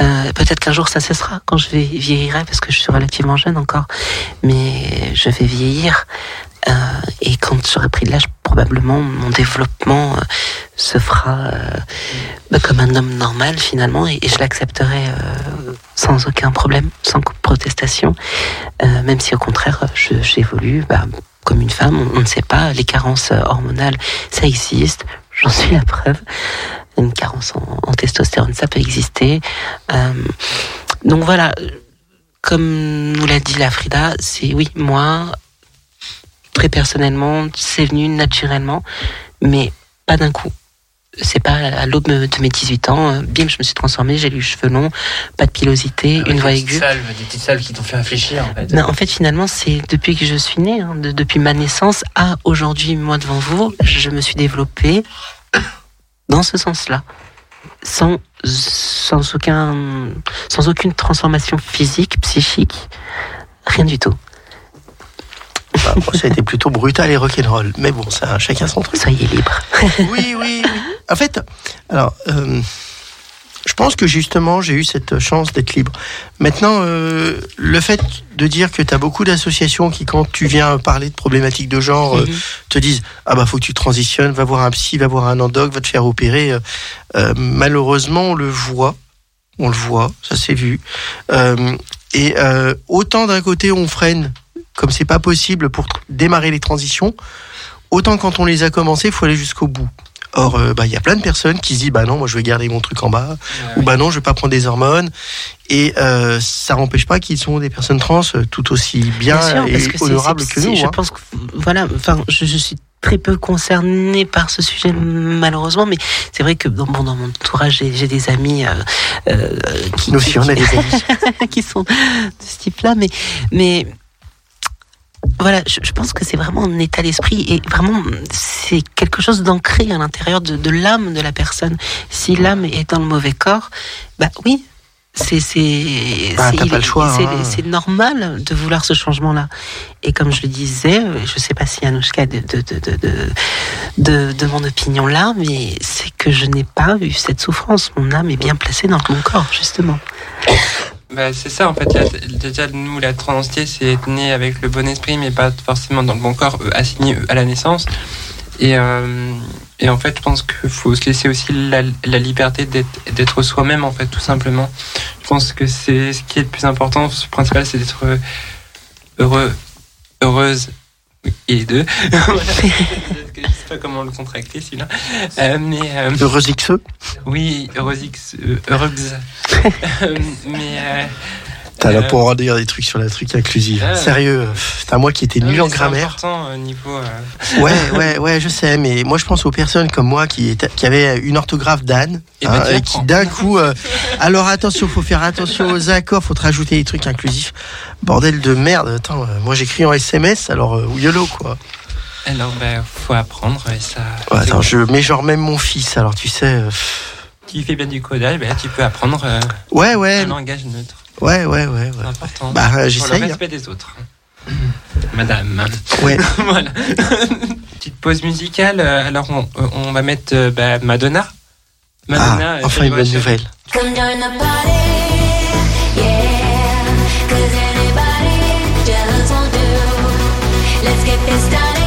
Euh, Peut-être qu'un jour ça cessera quand je vieillirai parce que je suis relativement jeune encore, mais je vais vieillir euh, et quand j'aurai pris de l'âge, probablement mon développement euh, se fera euh, bah, comme un homme normal finalement et, je l'accepterai euh, sans aucun problème, sans protestation, même si au contraire j'évolue bah, comme une femme. On, ne sait pas, les carences hormonales, ça existe. J'en suis la preuve. Une carence en, testostérone, ça peut exister. Donc voilà, comme nous l'a dit la Frida, c'est oui, moi, très personnellement, c'est venu naturellement, mais pas d'un coup. c'est pas à l'aube de mes 18 ans, euh, bim, je me suis transformée, j'ai les cheveux longs, pas de pilosité, une voix aiguë. salves, des petites salves qui t'ont fait réfléchir en fait. Non, en fait, finalement, c'est depuis que je suis née, hein, de- depuis ma naissance à aujourd'hui, moi devant vous, je me suis développée dans ce sens-là, sans, sans, aucun, sans aucune transformation physique, psychique, rien du tout. Bah, moi, ça a été plutôt brutal et rock'n'roll. Mais bon, ça, chacun son truc. Soyez libre. oui, oui, oui. En fait, alors, euh, je pense que justement, j'ai eu cette chance d'être libre. Maintenant, euh, le fait de dire que tu as beaucoup d'associations qui, quand tu viens parler de problématiques de genre, euh, Mhm. te disent Ah bah, faut que tu transitionnes, va voir un psy, va voir un endoc, va te faire opérer. malheureusement, on le voit. On le voit, ça s'est vu. Et autant d'un côté, on freine, comme c'est pas possible pour démarrer les transitions, autant quand on les a commencées, il faut aller jusqu'au bout. Or, euh, bah, il y a plein de personnes qui se disent, bah non, moi je vais garder mon truc en bas, ou bah non, je vais pas prendre des hormones. Et euh, ça n'empêche pas qu'ils sont des personnes trans euh, tout aussi bien, Bien sûr, et que c'est- honorables que nous. Je hein. pense que, voilà, enfin, je, je suis très peu concernée par ce sujet, malheureusement, mais c'est vrai que dans, bon, dans mon entourage, j'ai des amis euh, euh, qui, Nous aussi, on a des amis. qui sont de ce type-là, mais, mais voilà, je, je pense que c'est vraiment un état d'esprit et vraiment c'est quelque chose d'ancré à l'intérieur de, de l'âme de la personne. Si l'âme est dans le mauvais corps, bah oui. C'est c'est Bah, c'est- hein. normal de vouloir ce changement-là. Et comme je le disais, je sais pas si Anouchka de de, de, de- de mon opinion là, mais c'est que je n'ai pas eu cette souffrance. Mon âme est bien placée dans mon corps justement. Bah, c'est ça en fait. Déjà, nous, la transidentité, c'est être né avec le bon esprit, mais pas forcément dans le bon corps, euh, assigné euh, à la naissance. Et, euh, et en fait, je pense qu'il faut se laisser aussi la, liberté d'être d'être soi-même, en fait, tout simplement. Je pense que c'est ce qui est le plus important. Le principal, c'est d'être heureux, heureuse. Et les deux. Je sais pas comment le contracter, celui-là. Euh, mais. euh, Heureuse XE oui, Eurosix, euh, Eurox. Euh, mais. euh, T'as là euh, pour dire des trucs sur la truc inclusive. Ah. Sérieux, t'as moi qui étais ah, nul en c'est grammaire. important niveau. euh, Ouais, ouais, ouais, je sais, mais moi je pense aux personnes comme moi qui, étaient- qui avaient une orthographe d'Anne, Eh ben, hein, et qui d'un coup. euh, alors attention, faut faire attention aux accords, faut te rajouter des trucs inclusifs. Bordel de merde, attends, moi j'écris en SMS, alors YOLO quoi. Alors, bah, faut apprendre et ça. Ouais, attends, je mets genre même mon fils, alors tu sais. euh. Qui fait bien du codage, bah, tu peux apprendre euh, Ouais, ouais, un langage neutre. ouais, ouais, ouais. C'est ouais. important. Bah, euh, Pour le j'essaye. hein. respect des autres. Madame. Ouais. voilà. Petite pause musicale. euh, Alors, on, on va mettre bah, Madonna. Madonna. Ah, enfin une bonne nouvelle. Come join the party, yeah. 'Cause anybody just won't do. Let's get this started,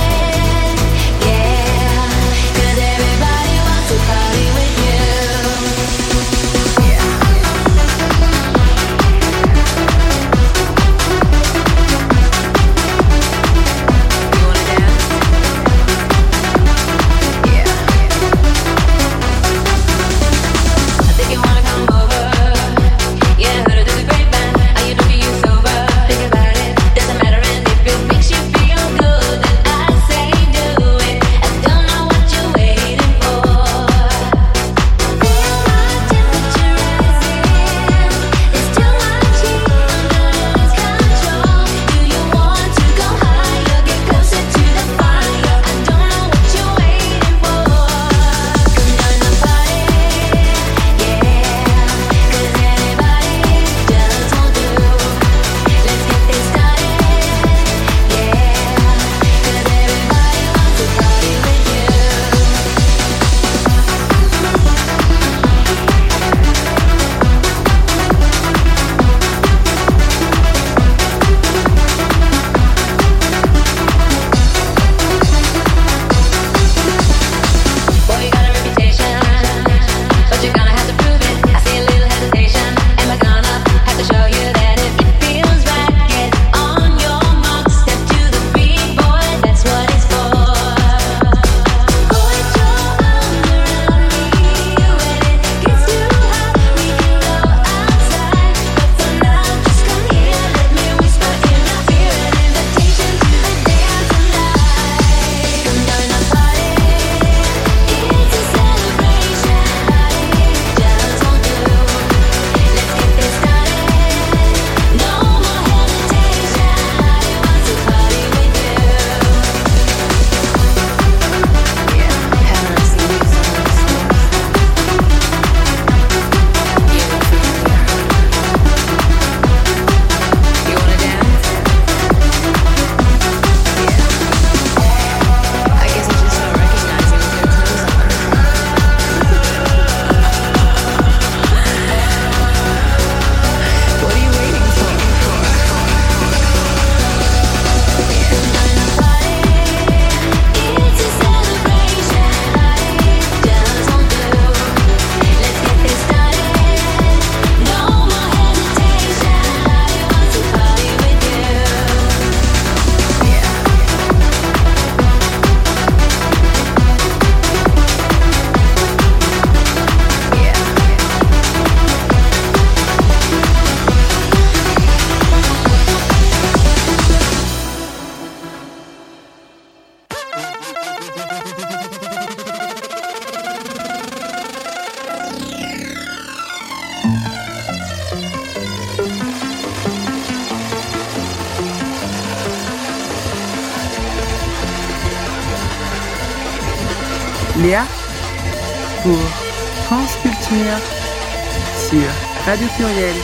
Radio Pluriel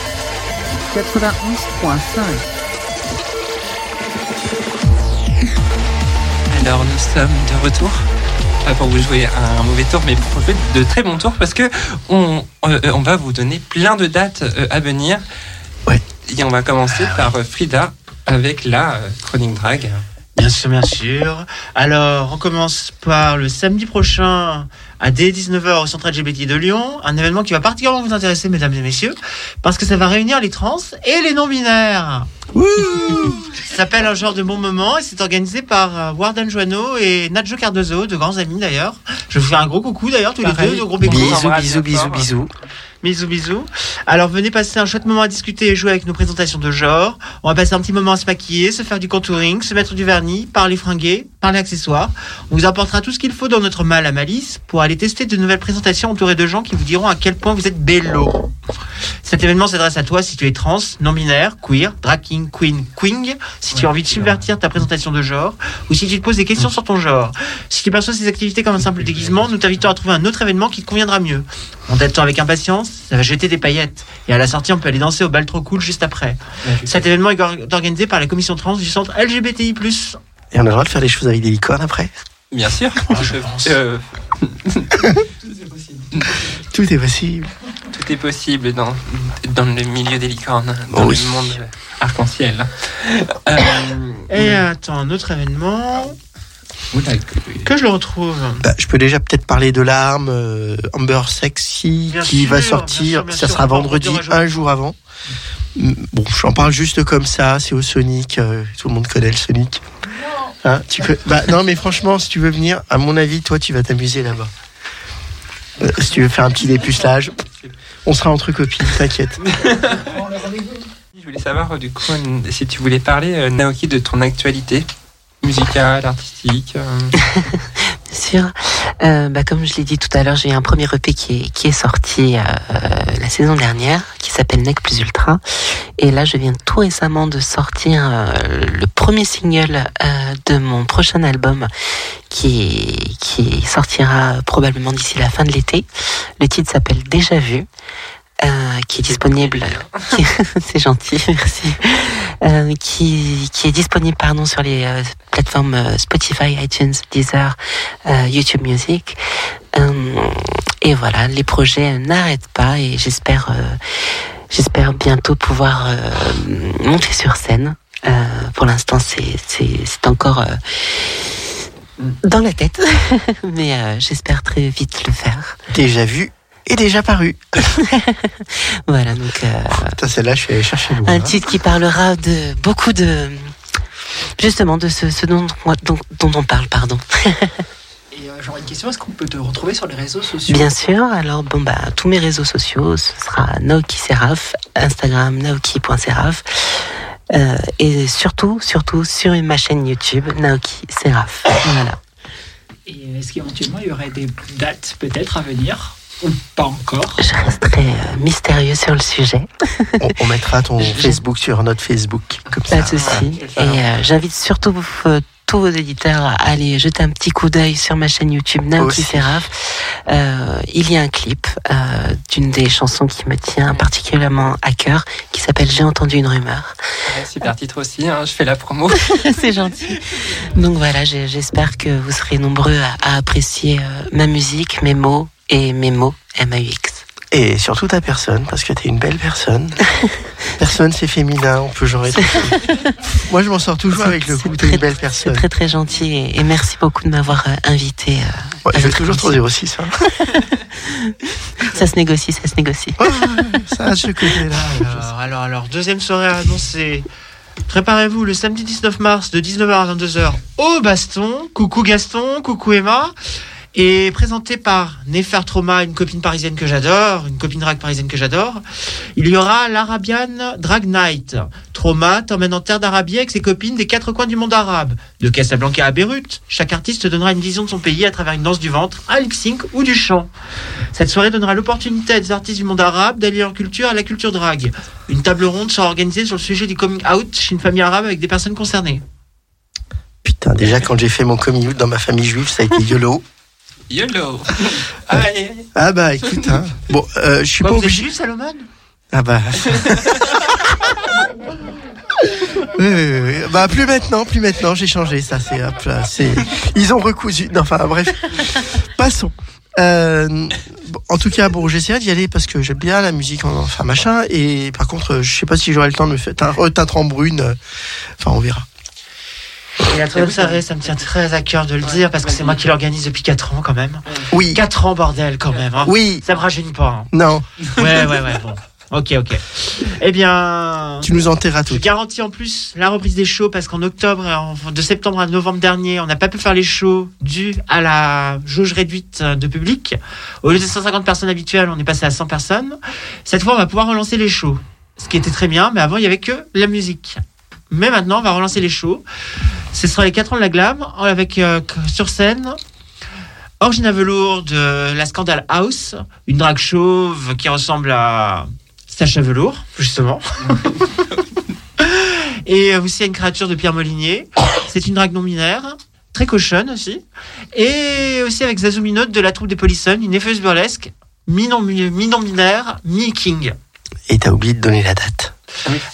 91.5. Alors nous sommes de retour. Pas pour vous jouer un mauvais tour, mais pour jouer de très bons tours parce que on, euh, on va vous donner plein de dates euh, à venir. Ouais. Et on va commencer par Frida avec la euh, chronique drag. Bien sûr, bien sûr. Alors, on commence par le samedi prochain à dès 19h au Centre LGBT de Lyon, un événement qui va particulièrement vous intéresser, mesdames et messieurs, parce que ça va réunir les trans et les non-binaires. Ça s'appelle un genre de bon moment et c'est organisé par euh, Warden Joanneau et Nacho Cardozo, de grands amis d'ailleurs. Je vous fais un gros coucou d'ailleurs, tous les deux, de gros. Bisous, bisous, bisous, fort. bisous. Bisous, bisous. Alors, venez passer un chouette moment à discuter et jouer avec nos présentations de genre. On va passer un petit moment à se maquiller, se faire du contouring, se mettre du vernis, parler fringuer, parler accessoires. On vous apportera tout ce qu'il faut dans notre mal à malice pour aller tester de nouvelles présentations entourées de gens qui vous diront à quel point vous êtes bello. Cet événement s'adresse à toi si tu es trans, non-binaire, queer, drag king, queen, queen, si tu as envie de subvertir ta présentation de genre, ou si tu te poses des questions sur ton genre. Si tu perçois ces activités comme un simple déguisement, nous t'invitons à trouver un autre événement qui te conviendra mieux. On t'attend avec impatience, ça va jeter des paillettes. Et à la sortie, on peut aller danser au bal trop cool juste après. Cet événement est or- organisé par la commission trans du centre LGBTI+. Et on a le droit de faire des choses avec des licornes après? Bien sûr. je pense. Euh, Tout est possible. tout est possible dans, dans le milieu des licornes, Oh dans oui. le monde arc-en-ciel. Euh, Et attends, un autre événement que je le retrouve. Bah, je peux déjà peut-être parler de l'arme euh, Amber Sexy Bien qui sûr, va bien sortir. sûr, bien ça sûr. sera vendredi, un jour avant. Mm, Bon, j'en parle juste comme ça. C'est au Sonic. euh, tout le monde connaît le Sonic. Hein, tu peux... bah, non, mais franchement, si tu veux venir, à mon avis, toi, tu vas t'amuser là-bas. Euh, si tu veux faire un petit dépucelage, on sera entre copines, t'inquiète. Je voulais savoir, du coup, si tu voulais parler, Naoki, de ton actualité musicale, artistique. euh, Bien sûr. Euh, bah, comme je l'ai dit tout à l'heure, j'ai un premier EP qui est, qui est sorti euh, la saison dernière, qui s'appelle Nec Plus Ultra. Et là, je viens tout récemment de sortir euh, le premier single de mon prochain album, qui, qui sortira probablement d'ici la fin de l'été. Le titre s'appelle Déjà Vu. qui est disponible, c'est gentil, merci, euh, qui, qui est disponible pardon sur les euh, plateformes euh, Spotify, iTunes, Deezer, euh, YouTube Music. Et voilà, les projets n'arrêtent pas et j'espère, j'espère bientôt pouvoir monter sur scène. Pour l'instant, c'est, encore dans la tête, mais j'espère très vite le faire. Déjà vu et déjà paru. Voilà, donc euh, celle-là, je suis allé chercher loin. un hein. titre qui parlera de beaucoup de justement de ce, ce dont, dont, dont on parle, pardon. Et euh, j'aurais une question, est-ce qu'on peut te retrouver sur les réseaux sociaux? Bien sûr, alors bon bah tous mes réseaux sociaux, ce sera Naoki Seraph, Instagram naoki.seraph. Euh, et surtout, surtout sur ma chaîne YouTube, Naoki Seraph. Voilà. Et est-ce qu'éventuellement il y aurait des dates peut-être à venir? Pas encore Je resterai euh, mystérieux sur le sujet. On, on mettra ton Facebook sur notre Facebook. Comme Pas ça. de souci. Et euh, j'invite surtout euh, tous vos éditeurs à aller jeter un petit coup d'œil sur ma chaîne YouTube Naoki. Euh, il y a un clip euh, d'une des chansons qui me tient particulièrement à cœur, qui s'appelle J'ai entendu une rumeur. ouais, super titre aussi, hein, je fais la promo. C'est gentil. Donc voilà, j'espère que vous serez nombreux à, à apprécier euh, ma musique, mes mots et mes mots M-A-U-X. Et surtout ta personne, parce que t'es une belle personne. personne, c'est féminin, on peut genre être. Moi, je m'en sors toujours avec le coup, t'es une belle C'est personne. très très gentil et, et merci beaucoup de m'avoir euh, invité. euh, Ouais, à je vais toujours émission. 306. Hein. Ça se négocie, ça se négocie. Ouais, ça, je connais là. Alors, alors, alors, deuxième soirée à annoncer. Préparez-vous le samedi 19 mars de 19h à 22h au Baston. Coucou Gaston, coucou Emma. Et présenté par Néfer Trauma, une copine parisienne que j'adore, une copine drag parisienne que j'adore. Il y aura l'Arabian Drag Night. Trauma t'emmène en terre d'Arabie avec ses copines des quatre coins du monde arabe. De Casablanca à Beyrouth, chaque artiste donnera une vision de son pays à travers une danse du ventre, un lip sync ou du chant. Cette soirée donnera l'opportunité à des artistes du monde arabe d'allier leur culture à la culture drague. Une table ronde sera organisée sur le sujet du coming out chez une famille arabe avec des personnes concernées. Putain, déjà, quand j'ai fait mon coming out dans ma famille juive, ça a été YOLO. YOLO. Allez. Ah bah écoute, hein. bon, euh, je suis pas vous êtes obligé. juif, Salomon? Ah bah. Oui, oui, oui. Bah plus maintenant, plus maintenant, j'ai changé ça. C'est, hop là, c'est, ils ont recousu. Non, enfin bref, passons. Euh, en tout cas, bon, j'essaierai d'y aller parce que j'aime bien la musique, enfin machin. Et par contre, je sais pas si j'aurai le temps de me faire un reteindre en brune. Enfin, on verra. Et la troisième soirée, ça me tient très à cœur de le dire parce que c'est moi qui l'organise depuis 4 ans quand même. Oui. 4 ans, bordel, quand même. hein. Oui. Ça me rajeunit pas. hein. Non, Ouais, ouais, ouais, bon. Ok, ok. Eh bien. tu nous enterras Je tout. garantis en plus la reprise des shows parce qu'en octobre, de septembre à novembre dernier, on n'a pas pu faire les shows dû à la jauge réduite de public. Au lieu de 150 personnes habituelles, on est passé à 100 personnes. Cette fois, on va pouvoir relancer les shows. Ce qui était très bien, mais avant, il y avait que la musique. Mais maintenant, on va relancer les shows. Ce sera les 4 ans de la glam avec euh, sur scène Orgina Velour de la Scandal House, une drague chauve qui ressemble à Sacha Velour, justement. Et aussi, il y a une créature de Pierre Molinier. C'est une drague non binaire, très cochonne aussi. Et aussi avec Zazou Minote de la troupe des Polissons, une effeuse burlesque, mi-non binaire, mi-king. Et t'as oublié de donner la date.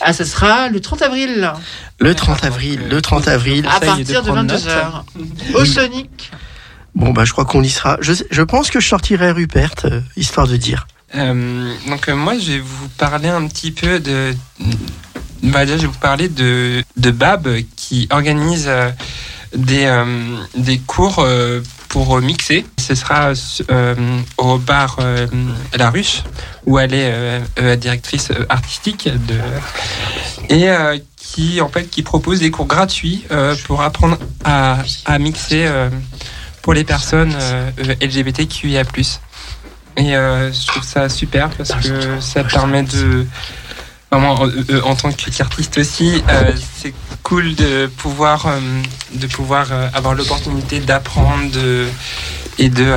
Ah, ce sera le 30 avril, Le 30 avril, le 30 avril. à de partir de prendre 22h. Au Sonic. Bon bah je crois qu'on y sera. Je, je pense que je sortirai Rupert, euh, histoire de dire. Euh, donc euh, moi je vais vous parler un petit peu de bah, déjà, je vais vous parler de, de Bab qui organise euh, des, euh, des cours euh, pour mixer. Ce sera euh, au bar euh, La Ruche où elle est euh, euh, directrice artistique et euh, qui en fait qui propose des cours gratuits euh, pour apprendre à, à mixer euh, pour les personnes euh, LGBTQIA+. Et euh, je trouve ça super parce que ça permet de vraiment euh, euh, en tant qu'artiste aussi, euh, c'est cool de pouvoir euh, avoir l'opportunité d'apprendre et de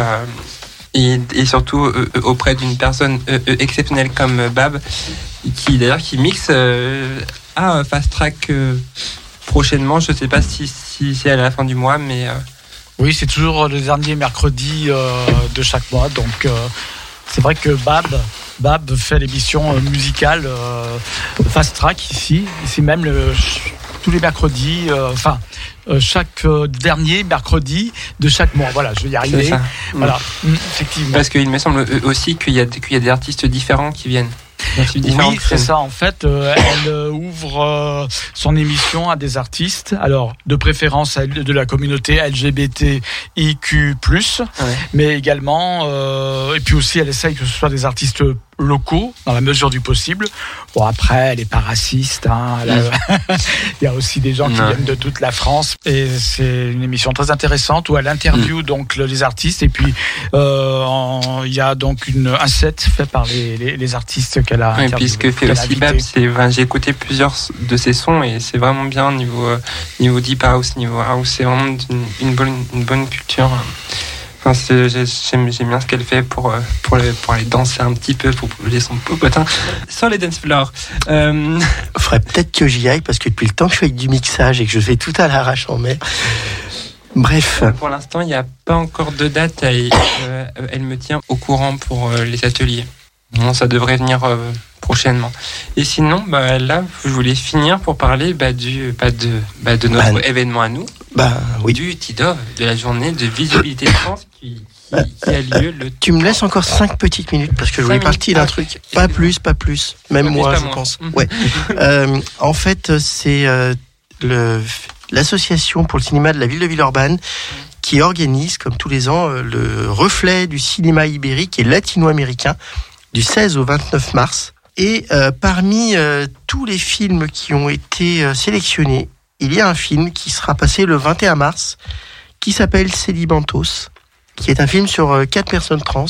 et, surtout auprès d'une personne exceptionnelle comme Bab qui d'ailleurs qui mixe à Fast Track prochainement. Je sais pas si, si c'est à la fin du mois, mais Oui, c'est toujours le dernier mercredi de chaque mois. Donc, c'est vrai que Bab, Bab fait l'émission euh, musicale euh, Fast Track ici. Ici même, le- tous les mercredis, euh, enfin, euh, chaque euh, dernier mercredi de chaque mois. Voilà, je vais y c'est arriver. ça. Voilà, Mm, effectivement. Parce qu'il me semble aussi qu'il y, a des- qu'il y a des artistes différents qui viennent. Des artistes différents Oui, c'est ça. En fait, euh, elle euh, ouvre euh, son émission à des artistes, alors de préférence à- de la communauté LGBTIQ+, Ouais. mais également, euh, et puis aussi, elle essaye que ce soit des artistes locaux, dans la mesure du possible. Bon, après, elle n'est pas raciste. hein, a- Il y a aussi des gens qui Ouais. viennent de toute la France. Et c'est une émission très intéressante où elle Mm. interviewe donc le- les artistes. Et puis, euh, en- il y a donc une, un set fait par les, les, les artistes qu'elle a Oui, interviewés, puis ce que fait aussi. Bab, c'est enfin, j'ai écouté plusieurs de ses sons et c'est vraiment bien niveau euh, niveau deep house, niveau house, c'est vraiment une, une bonne une bonne culture. Enfin, j'aime bien ce qu'elle fait pour euh, pour les- pour aller danser un petit peu pour bouger son popotin sur les dance floors. Euh, Faudrait peut-être que j'y aille parce que depuis le temps que je fais du mixage et que je fais tout à l'arrache en mer. Bref, pour l'instant, il n'y a pas encore de date et euh, elle me tient au courant pour euh, les ateliers. Bon, ça devrait venir euh, prochainement. Et sinon, bah, là, je voulais finir pour parler bah, du, bah, de, bah, de notre événement à nous, oui. du TIDOV, de la journée de visibilité trans qui, qui, qui a lieu le. Tu me laisses encore 5 petites minutes parce que je voulais partir d'un Ah, truc. Pas plus, pas plus. Même Pas moi, je pense. Mhm. Ouais. Euh, en fait, c'est euh, l'association pour le cinéma de la ville de Villeurbanne qui organise, comme tous les ans, le reflet du cinéma ibérique et latino-américain du 16 au 29 mars. Et euh, parmi euh, tous les films qui ont été euh, sélectionnés, il y a un film qui sera passé le 21 mars qui s'appelle Célibantos, qui est un film sur quatre personnes trans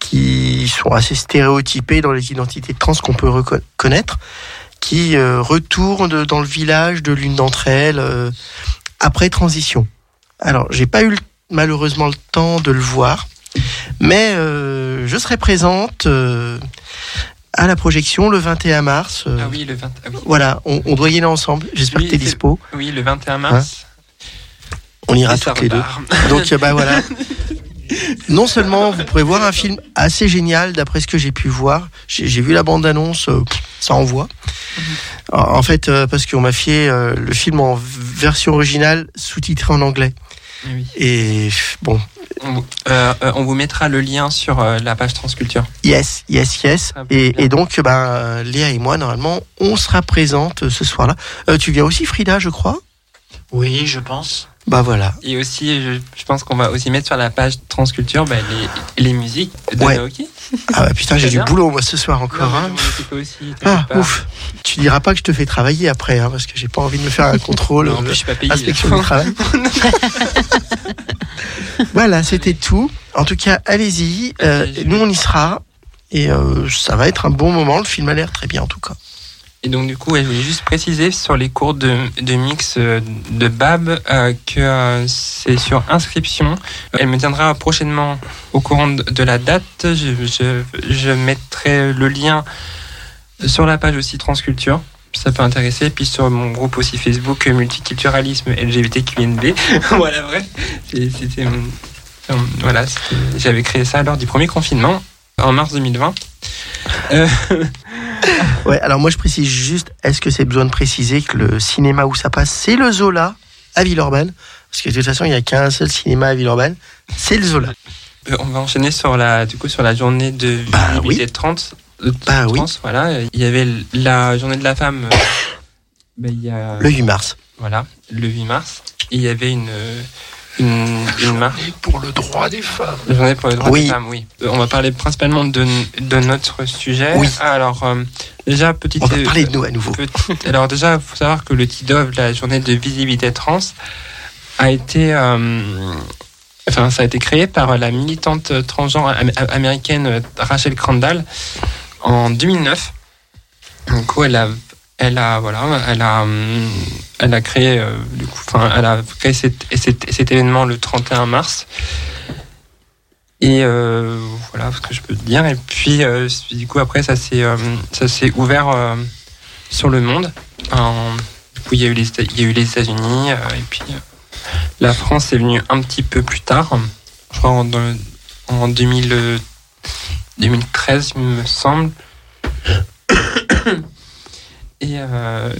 qui sont assez stéréotypées dans les identités trans qu'on peut reconnaître, qui retournent dans le village de l'une d'entre elles après transition. Alors, j'ai pas eu malheureusement le temps de le voir, mais euh, je serai présente euh, à la projection le 21 mars. euh, Ah oui, le 20. ah oui. Voilà, on, on doit y aller ensemble. J'espère Oui, que tu es dispo. Oui, le le 21 mars. On ira toutes les deux. Donc, bah voilà. non seulement vous pourrez voir un film assez génial d'après ce que j'ai pu voir. J'ai vu la bande-annonce, ça envoie. En en fait, parce qu'on m'a euh, le film en version originale sous-titré en anglais. Oui. Et bon, On, euh, euh, on vous mettra le lien sur euh, la page Transculture. yes, yes, yes. Et, donc, ben, euh, Léa et moi, normalement, on sera présentes euh, ce soir-là. Euh, tu viens aussi, Frida, je crois? Oui, je pense. Bah voilà. Et aussi, je, je pense qu'on va aussi mettre sur la page Transculture bah, les, les musiques de Ouais. Naoki. Ah bah putain, j'ai du boulot, moi, ce soir encore. Non, hein. aussi, Ah, pas. ouf. Tu diras pas que je te fais travailler après, hein, parce que j'ai pas envie de me faire un contrôle. Non, en plus, je suis pas payé. inspection du travail. voilà, c'était tout. En tout cas, allez-y. Euh, nous, on y sera. Et euh, ça va être un bon moment. Le film a l'air très bien, en tout cas. Et donc du coup, je voulais juste préciser sur les cours de, mix euh, de Bab euh, que euh, c'est sur inscription. Elle me tiendra prochainement au courant de, la date. Je, mettrai le lien sur la page aussi Transculture. Ça peut intéresser. Puis sur mon groupe aussi Facebook Multiculturalisme LGBTQNB. voilà. C'est- C'était voilà, j'avais créé ça lors du premier confinement en mars 2020. Euh, Ouais, alors moi, je précise juste, est-ce que c'est besoin de préciser que le cinéma où ça passe, c'est le Zola à Villeurbanne? Parce que de toute façon, il n'y a qu'un seul cinéma à Villeurbanne. C'est le Zola. Euh, On va enchaîner sur la, du coup, sur la journée de Bah visibilité trans. euh, Bah oui. trans, Voilà, il y avait la journée de la femme. euh, bah, il y a, Le 8 mars. Voilà, le 8 mars. Et il y avait une, une, une pour le droit des femmes. Journée pour les droits Oui. des femmes, oui. Euh, On va parler principalement de, de notre sujet. Oui. Alors, euh, déjà, petite. On va parler de nous à nouveau. Petit- Alors déjà, il faut savoir que le TIDOV, la journée de visibilité trans, a été, euh, enfin, ça a été créé par la militante transgenre am- américaine euh, Rachel Crandall en 2009. Du coup, elle a, elle a, voilà, elle a, hum, elle a créé, euh, du coup, enfin, elle a créé cet, cet, cet événement le 31 mars. Et euh, voilà ce que je peux te dire. Et puis, euh, du coup, après, ça s'est, euh, ça s'est ouvert euh, sur le monde. En- du coup, il y a eu les, il y a eu les États-Unis, euh, et puis euh, la France est venue un petit peu plus tard. Je crois en, en 2000, euh, 2013, il me semble. Et, euh,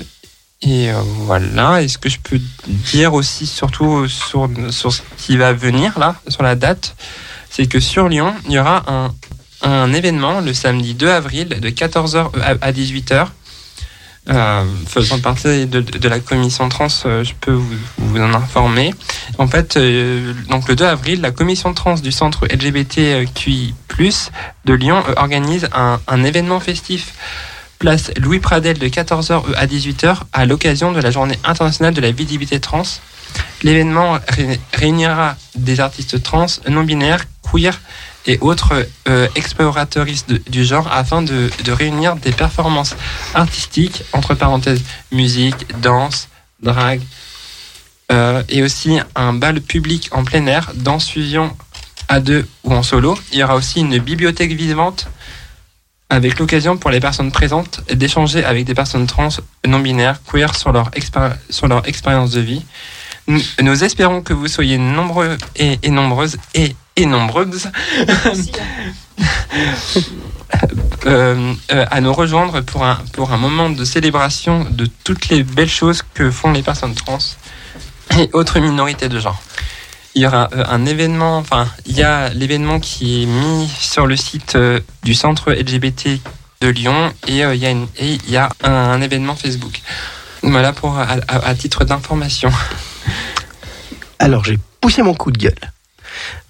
euh, voilà. Et ce que je peux dire aussi, surtout sur, sur ce qui va venir là, sur la date, c'est que sur Lyon, il y aura un, un événement le samedi 2 avril de 14h à 18h. Euh, faisant partie de, de la commission trans, euh, je peux vous, vous en informer. En fait, euh, donc le 2 avril, la commission trans du centre LGBTQI+ de Lyon euh, organise un, un événement festif place Louis Pradel de 14h à 18h à l'occasion de la journée internationale de la visibilité trans. L'événement ré- réunira des artistes trans, non-binaires, queer et autres euh, explorateuristes de- du genre afin de, de réunir des performances artistiques, entre parenthèses, musique, danse, drague, euh, et aussi un bal public en plein air, danse fusion à deux ou en solo. Il y aura aussi une bibliothèque vivante avec l'occasion pour les personnes présentes d'échanger avec des personnes trans non binaires, queer sur leur, sur leur expérience de vie. Nous, nous espérons que vous soyez nombreux et, et nombreuses et, et nombreuses euh, euh, à nous rejoindre pour un, pour un moment de célébration de toutes les belles choses que font les personnes trans et autres minorités de genre. Il y aura euh, un événement, enfin, il y a l'événement qui est mis sur le site euh, du centre LGBT de Lyon et euh, il y a, une- et il y a un, un événement Facebook. Voilà pour à, à- à titre d'information. Alors, j'ai poussé mon coup de gueule.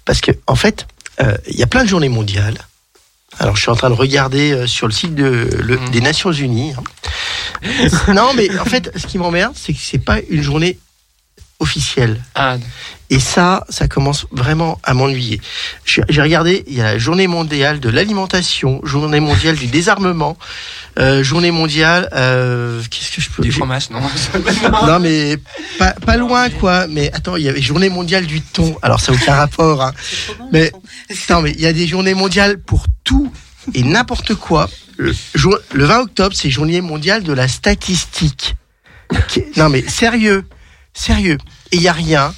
Parce que, en fait, euh, il y a plein de journées mondiales. Alors, je suis en train de regarder euh, sur le site de, le- Mm. des Nations Unies. hein. non, mais en fait, ce qui m'emmerde, c'est que c'est pas une journée officielle. Ah, Et ça, ça commence vraiment à m'ennuyer. J'ai j'ai regardé, il y a la journée mondiale de l'alimentation, journée mondiale du désarmement, euh, journée mondiale, euh, qu'est-ce que je peux du j'ai- fromage, non non mais pas, pas loin quoi. Mais attends, il y avait journée mondiale du thon. Alors ça n'a aucun rapport. Hein. Mais non mais il y a des journées mondiales pour tout et n'importe quoi. Le, jour- le 20 octobre, c'est journée mondiale de la statistique. Non mais sérieux, sérieux. Et il y a rien.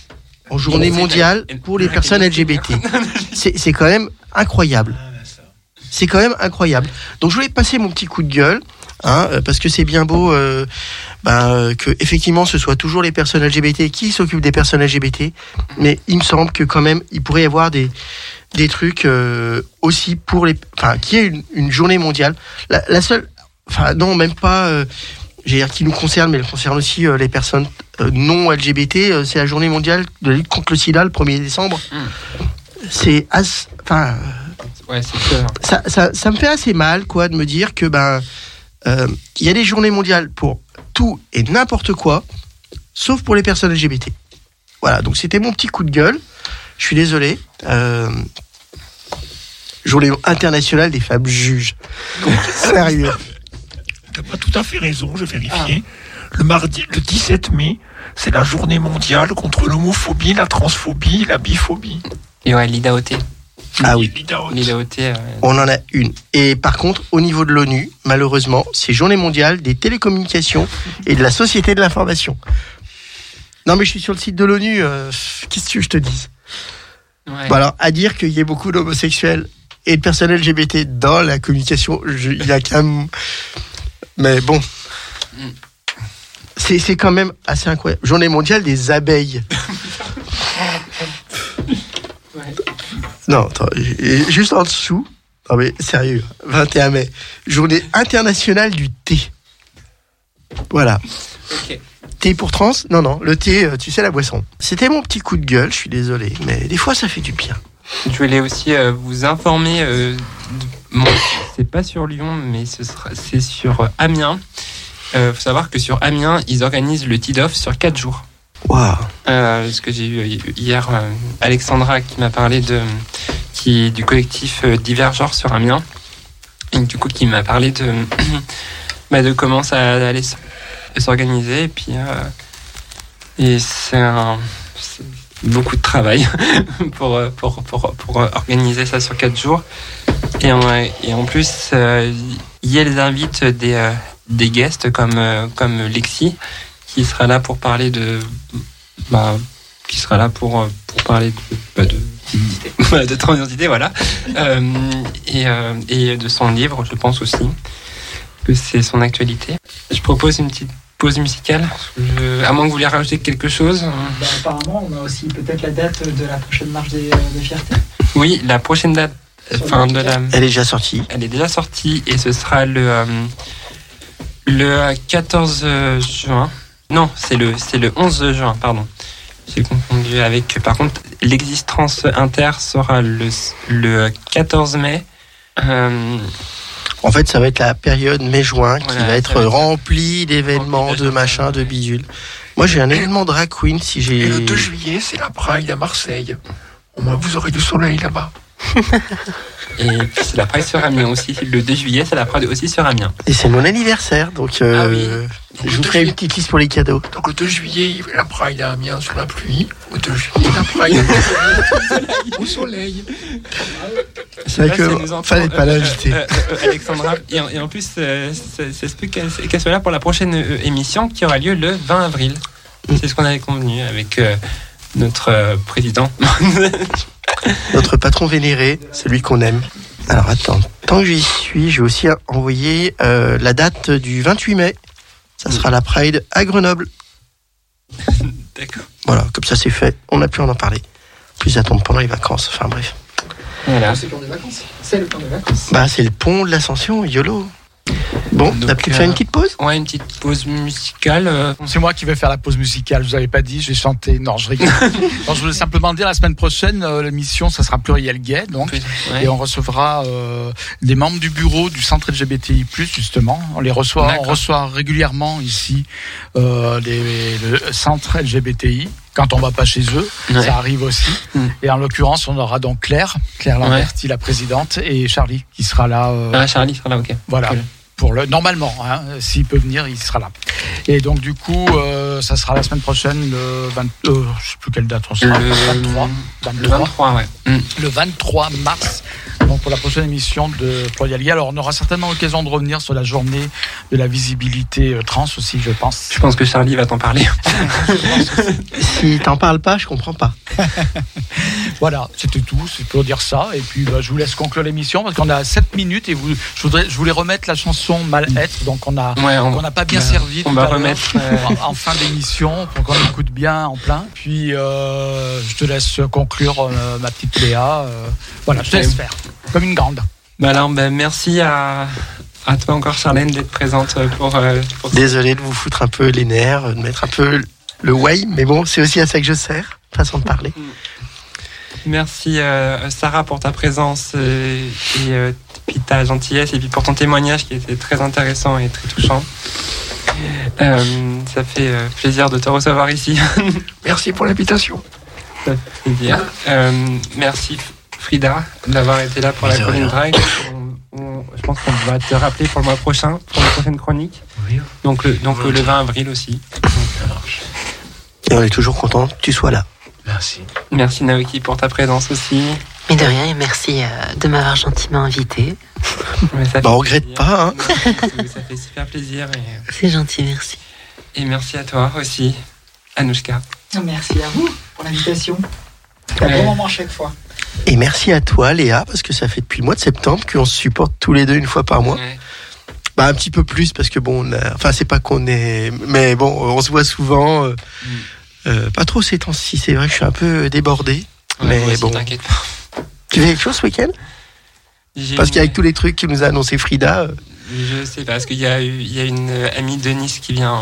en journée mondiale pour les personnes LGBT. C'est quand même incroyable. C'est quand même incroyable. Donc je voulais passer mon petit coup de gueule, hein, euh, parce que c'est bien beau euh, ben, euh, que effectivement ce soit toujours les personnes LGBT qui s'occupent des personnes LGBT, mais il me semble que quand même il pourrait y avoir des des trucs euh, aussi pour les, enfin, qui est une, une journée mondiale. La, la seule, enfin non même pas. Euh, dire qui nous concerne, mais elle concerne aussi euh, les personnes euh, non LGBT. euh, c'est la journée mondiale de la lutte contre le sida le 1er décembre. C'est as, enfin, Ouais, c'est ça, ça, ça me fait assez mal, quoi, de me dire que ben, il y a des journées mondiales pour tout et n'importe quoi, sauf pour les personnes LGBT. Voilà, donc c'était mon petit coup de gueule. Je suis désolé. Journée internationale des femmes juges. Sérieux. T'as pas tout à fait raison, j'ai vérifié. Le mardi, le 17 mai, c'est la journée mondiale contre l'homophobie, la transphobie, la biphobie. Et ouais, l'IDAOT. Ah oui. L'IDAOT. L'IDAOT. euh, On en a une. Et par contre, au niveau de l'ONU, malheureusement, c'est Journée mondiale des télécommunications et de la société de l'information. Non, mais je suis sur le site de l'ONU. euh, Qu'est-ce que tu veux que je te dise? Ouais. Bon, alors, à dire qu'il y ait beaucoup d'homosexuels et de personnes LGBT dans la communication, je- il y a quand même. Mais bon. C'est c'est quand même assez incroyable. Journée mondiale des abeilles. Non, attends, juste en dessous. Non mais sérieux, 21 mai, journée internationale du thé. Voilà. Thé pour trans? Non, non, le thé, euh, tu sais, la boisson. C'était mon petit coup de gueule, je suis désolé, mais des fois ça fait du bien. Je voulais aussi euh, vous informer. Euh, bon, c'est pas sur Lyon, mais ce sera, c'est sur euh, Amiens. Il faut savoir que sur Amiens, ils organisent le TIDOF sur 4 jours. Waouh. Parce que j'ai eu hier Alexandra qui m'a parlé de qui du collectif Divergeur sur Amiens et du coup qui m'a parlé de bah, de comment ça allait s'organiser et puis et c'est un beaucoup de travail pour, euh, pour, pour, pour organiser ça sur quatre jours et en, et en plus euh, ils invitent des euh, des guests comme euh, comme Lexi qui sera là pour parler de bah, qui sera là pour, euh, pour parler de, bah, de, de transidentité, voilà. Euh, et, euh, et de son livre, je pense aussi que c'est son actualité. Je propose une petite pause musicale, Je- à moins que vous vouliez rajouter quelque chose. Bah, apparemment, on a aussi peut-être la date de la prochaine marche des, euh, des fiertés. Oui, la prochaine date, enfin de la, Elle est déjà sortie. elle est déjà sortie et ce sera le euh, le 14 juin. Non, c'est le c'est le 11 juin, pardon. J'ai confondu avec. Par contre, l'existence inter sera le le 14 mai. Euh, En fait, ça va être la période mai-juin qui Voilà, va être va être- remplie d'événements, de- machins, de bidules. Moi, j'ai un événement drag queen si j'ai. Et le 2 juillet, c'est la Pride à Marseille. Au moins, vous aurez du soleil là-bas. et puis c'est la Pride sur Amiens aussi. Le 2 juillet, c'est la Pride aussi sur Amiens. Et c'est mon anniversaire, donc euh, Ah oui. je vous ferai une petite liste pour les cadeaux. Donc le 2 juillet, la Pride à Amiens sur la pluie. Le 2 juillet, la Pride au soleil. C'est vrai que fallait pas l'inviter. euh, euh, Alexandra, et en, et en plus, c'est ce que- qu'elle soit là pour la prochaine émission qui aura lieu le 20 avril. Mm. C'est ce qu'on avait convenu avec euh, notre euh, président. Notre patron vénéré, celui qu'on aime. Alors attends, tant que j'y suis, j'ai aussi envoyé euh, la date du 28 mai. Ça sera la Pride à Grenoble. D'accord. Voilà, comme ça c'est fait. On a pu en en parler. Plus attendre pendant les vacances. Enfin bref. Voilà. C'est le plan des vacances. C'est le des vacances. Bah c'est le pont de l'ascension, YOLO. Bon, Donc, t'as peut-être euh, fait une petite pause? Ouais, une petite pause musicale. euh, C'est moi qui vais faire la pause musicale. Je vous avais pas dit, je vais chanter. Non, je rigole. Non, je voulais simplement dire la semaine prochaine, euh, l'émission, ça sera pluriel gay, donc. ouais. Et on recevra euh, des membres du bureau du centre LGBTI+, justement. On les reçoit, on reçoit régulièrement ici euh, les, le centre LGBTI. Quand on va pas chez eux, Ouais. ça arrive aussi. Mm. Et en l'occurrence, on aura donc Claire, Claire Lamberti, la présidente, et Charlie, qui sera là. euh, Ah, Charlie sera là, ok. voilà. Cool. Pour le, normalement, hein, s'il peut venir, il sera là. Et donc du coup, euh, ça sera la semaine prochaine, le 20, euh, je sais plus quelle date on sera. Le 23, Le 23, ouais. Mm. le 23 mars. Donc pour la prochaine émission de Ployalier. Alors on aura certainement l'occasion de revenir sur la journée de la visibilité euh, trans aussi, je pense. Je pense que Charlie va t'en parler. Si t'en parles pas, je comprends pas. Voilà, c'était tout, c'est pour dire ça. Et puis bah, je vous laisse conclure l'émission parce qu'on a 7 minutes et vous, je, voudrais, je voulais remettre la chanson Mal-être. Donc on Ouais, n'a pas bien bah, servi. on va remettre, euh, en, en fin d'émission pour qu'on écoute bien en plein. Puis euh, je te laisse conclure euh, ma petite Léa. euh, voilà, je te laisse faire comme une grande. Bah alors, bah, merci à, à toi encore, Charlène, d'être présente pour, euh, pour Désolé de vous foutre un peu les nerfs, de mettre un peu le way, mais bon, c'est aussi à ça que je sers, façon de parler. Merci euh, Sarah pour ta présence et euh, puis ta gentillesse et puis pour ton témoignage qui était très intéressant et très touchant. Euh, ça fait euh, plaisir de te recevoir ici. Merci pour l'invitation. Ça fait plaisir. Euh, merci Frida d'avoir été là pour Mais la. On- on- je pense qu'on va te rappeler pour le mois prochain, pour la prochaine chronique. Oui. Donc le, donc le 20 avril aussi. Et on est toujours content que tu sois là. Merci. Merci Naoki pour ta présence aussi. Mais de rien, et merci euh, de m'avoir gentiment invité. Ouais, ça Bah, on regrette plaisir. pas, hein. Ça fait super plaisir. Et, C'est gentil, merci. et merci à toi aussi, Anouchka. Merci à vous pour l'invitation. C'est un Ouais. bon moment à chaque fois. Et merci à toi, Léa, parce que ça fait depuis le mois de septembre qu'on se supporte tous les deux une fois par mois. Ouais. Bah, un petit peu plus, parce que bon, on a- enfin, c'est pas qu'on est. Mais bon, on se voit souvent. euh, Mm. Euh, pas trop ces temps-ci, c'est vrai que je suis un peu débordé. Ouais, Mais bon. t'inquiète pas. Tu fais quelque chose ce week-end? Parce qu'avec tous les trucs que nous a annoncé Frida. euh, Je sais pas, parce qu'il y a, eu- il y a une euh, amie de Nice qui vient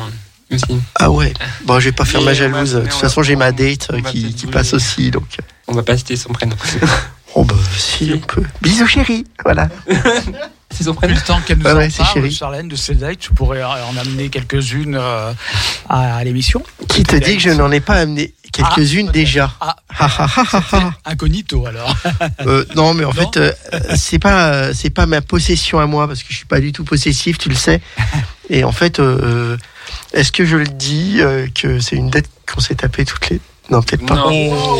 aussi. Ah ouais. Bon, je vais pas faire Mais ma va- jalouse. De toute façon, j'ai ma date qui, qui passe aussi. Donc. On va pas citer son prénom. Oh bah si, on peut. Bisous chérie. Voilà. C'est son Plus prénom le temps qu'elle nous Ouais, en parle. Charlène, de dates, tu pourrais en amener quelques-unes euh, à, à l'émission. Qui te dit que je n'en ai pas amené quelques-unes Ah, déjà Ah, incognito alors. Euh, non, mais en Non fait, euh, c'est pas euh, c'est pas ma possession à moi parce que je suis pas du tout possessif, tu le sais. Et en fait, est-ce que je le dis que c'est une dette qu'on s'est tapé toutes les Non, peut-être pas. Non. Oh,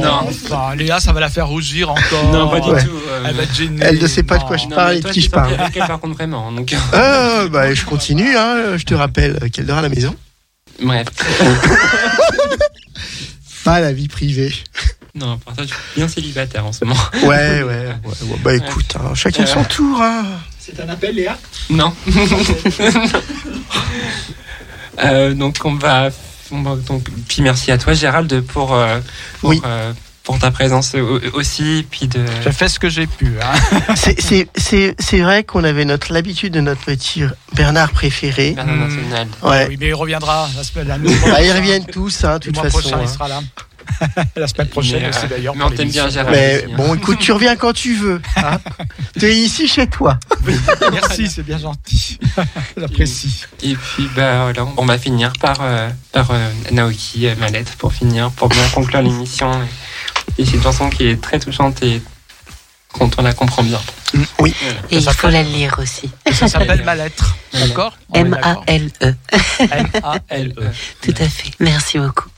Non. Enfin, Léa, ça va la faire rougir encore. Non, pas du Ouais. tout. euh, Elle va être gênée. Elle ne sait pas de Non. quoi je non, parle et de qui je parle. elle, par contre, vraiment. Donc, Ah, bah, je continue. Hein, je te rappelle qu'elle dort à la maison. bref. Pas la vie privée. Non, pour ça, je suis bien célibataire en ce moment. Ouais, ouais. ouais, ouais. Bah écoute, hein, chacun Euh. son tour. Hein. C'est un appel, Léa? Non. Euh, donc, on va. Va- donc, puis merci à toi, Gérald, pour, euh, pour, Oui. euh, pour ta présence au- aussi. Puis de. J'ai fait ce que j'ai pu. Hein. C'est- C'est c'est- c'est vrai qu'on avait notre l'habitude de notre petit Bernard préféré. Bernard. National. Ouais. Oui, mais il reviendra la semaine la Bah, ils reviennent tous, hein, de Le toute mois façon. prochain, il hein. sera là. la semaine prochaine Mais, aussi d'ailleurs. mais pour on t'aime bien. Gérald. Mais aussi, hein. bon, écoute, tu reviens quand tu veux. Hein. tu es ici chez toi. Merci, c'est bien gentil. J'apprécie. Et puis, bah, voilà, on va finir par, euh, par euh, Naoki, euh, ma lettre, pour finir, pour bien conclure l'émission. Et, et c'est une chanson qui est très touchante et quand on la comprend bien. Oui. Et il faut la lire aussi. Ça s'appelle ma lettre. D'accord? M-A-L-E. M-A-L-E. Tout à fait. Merci beaucoup.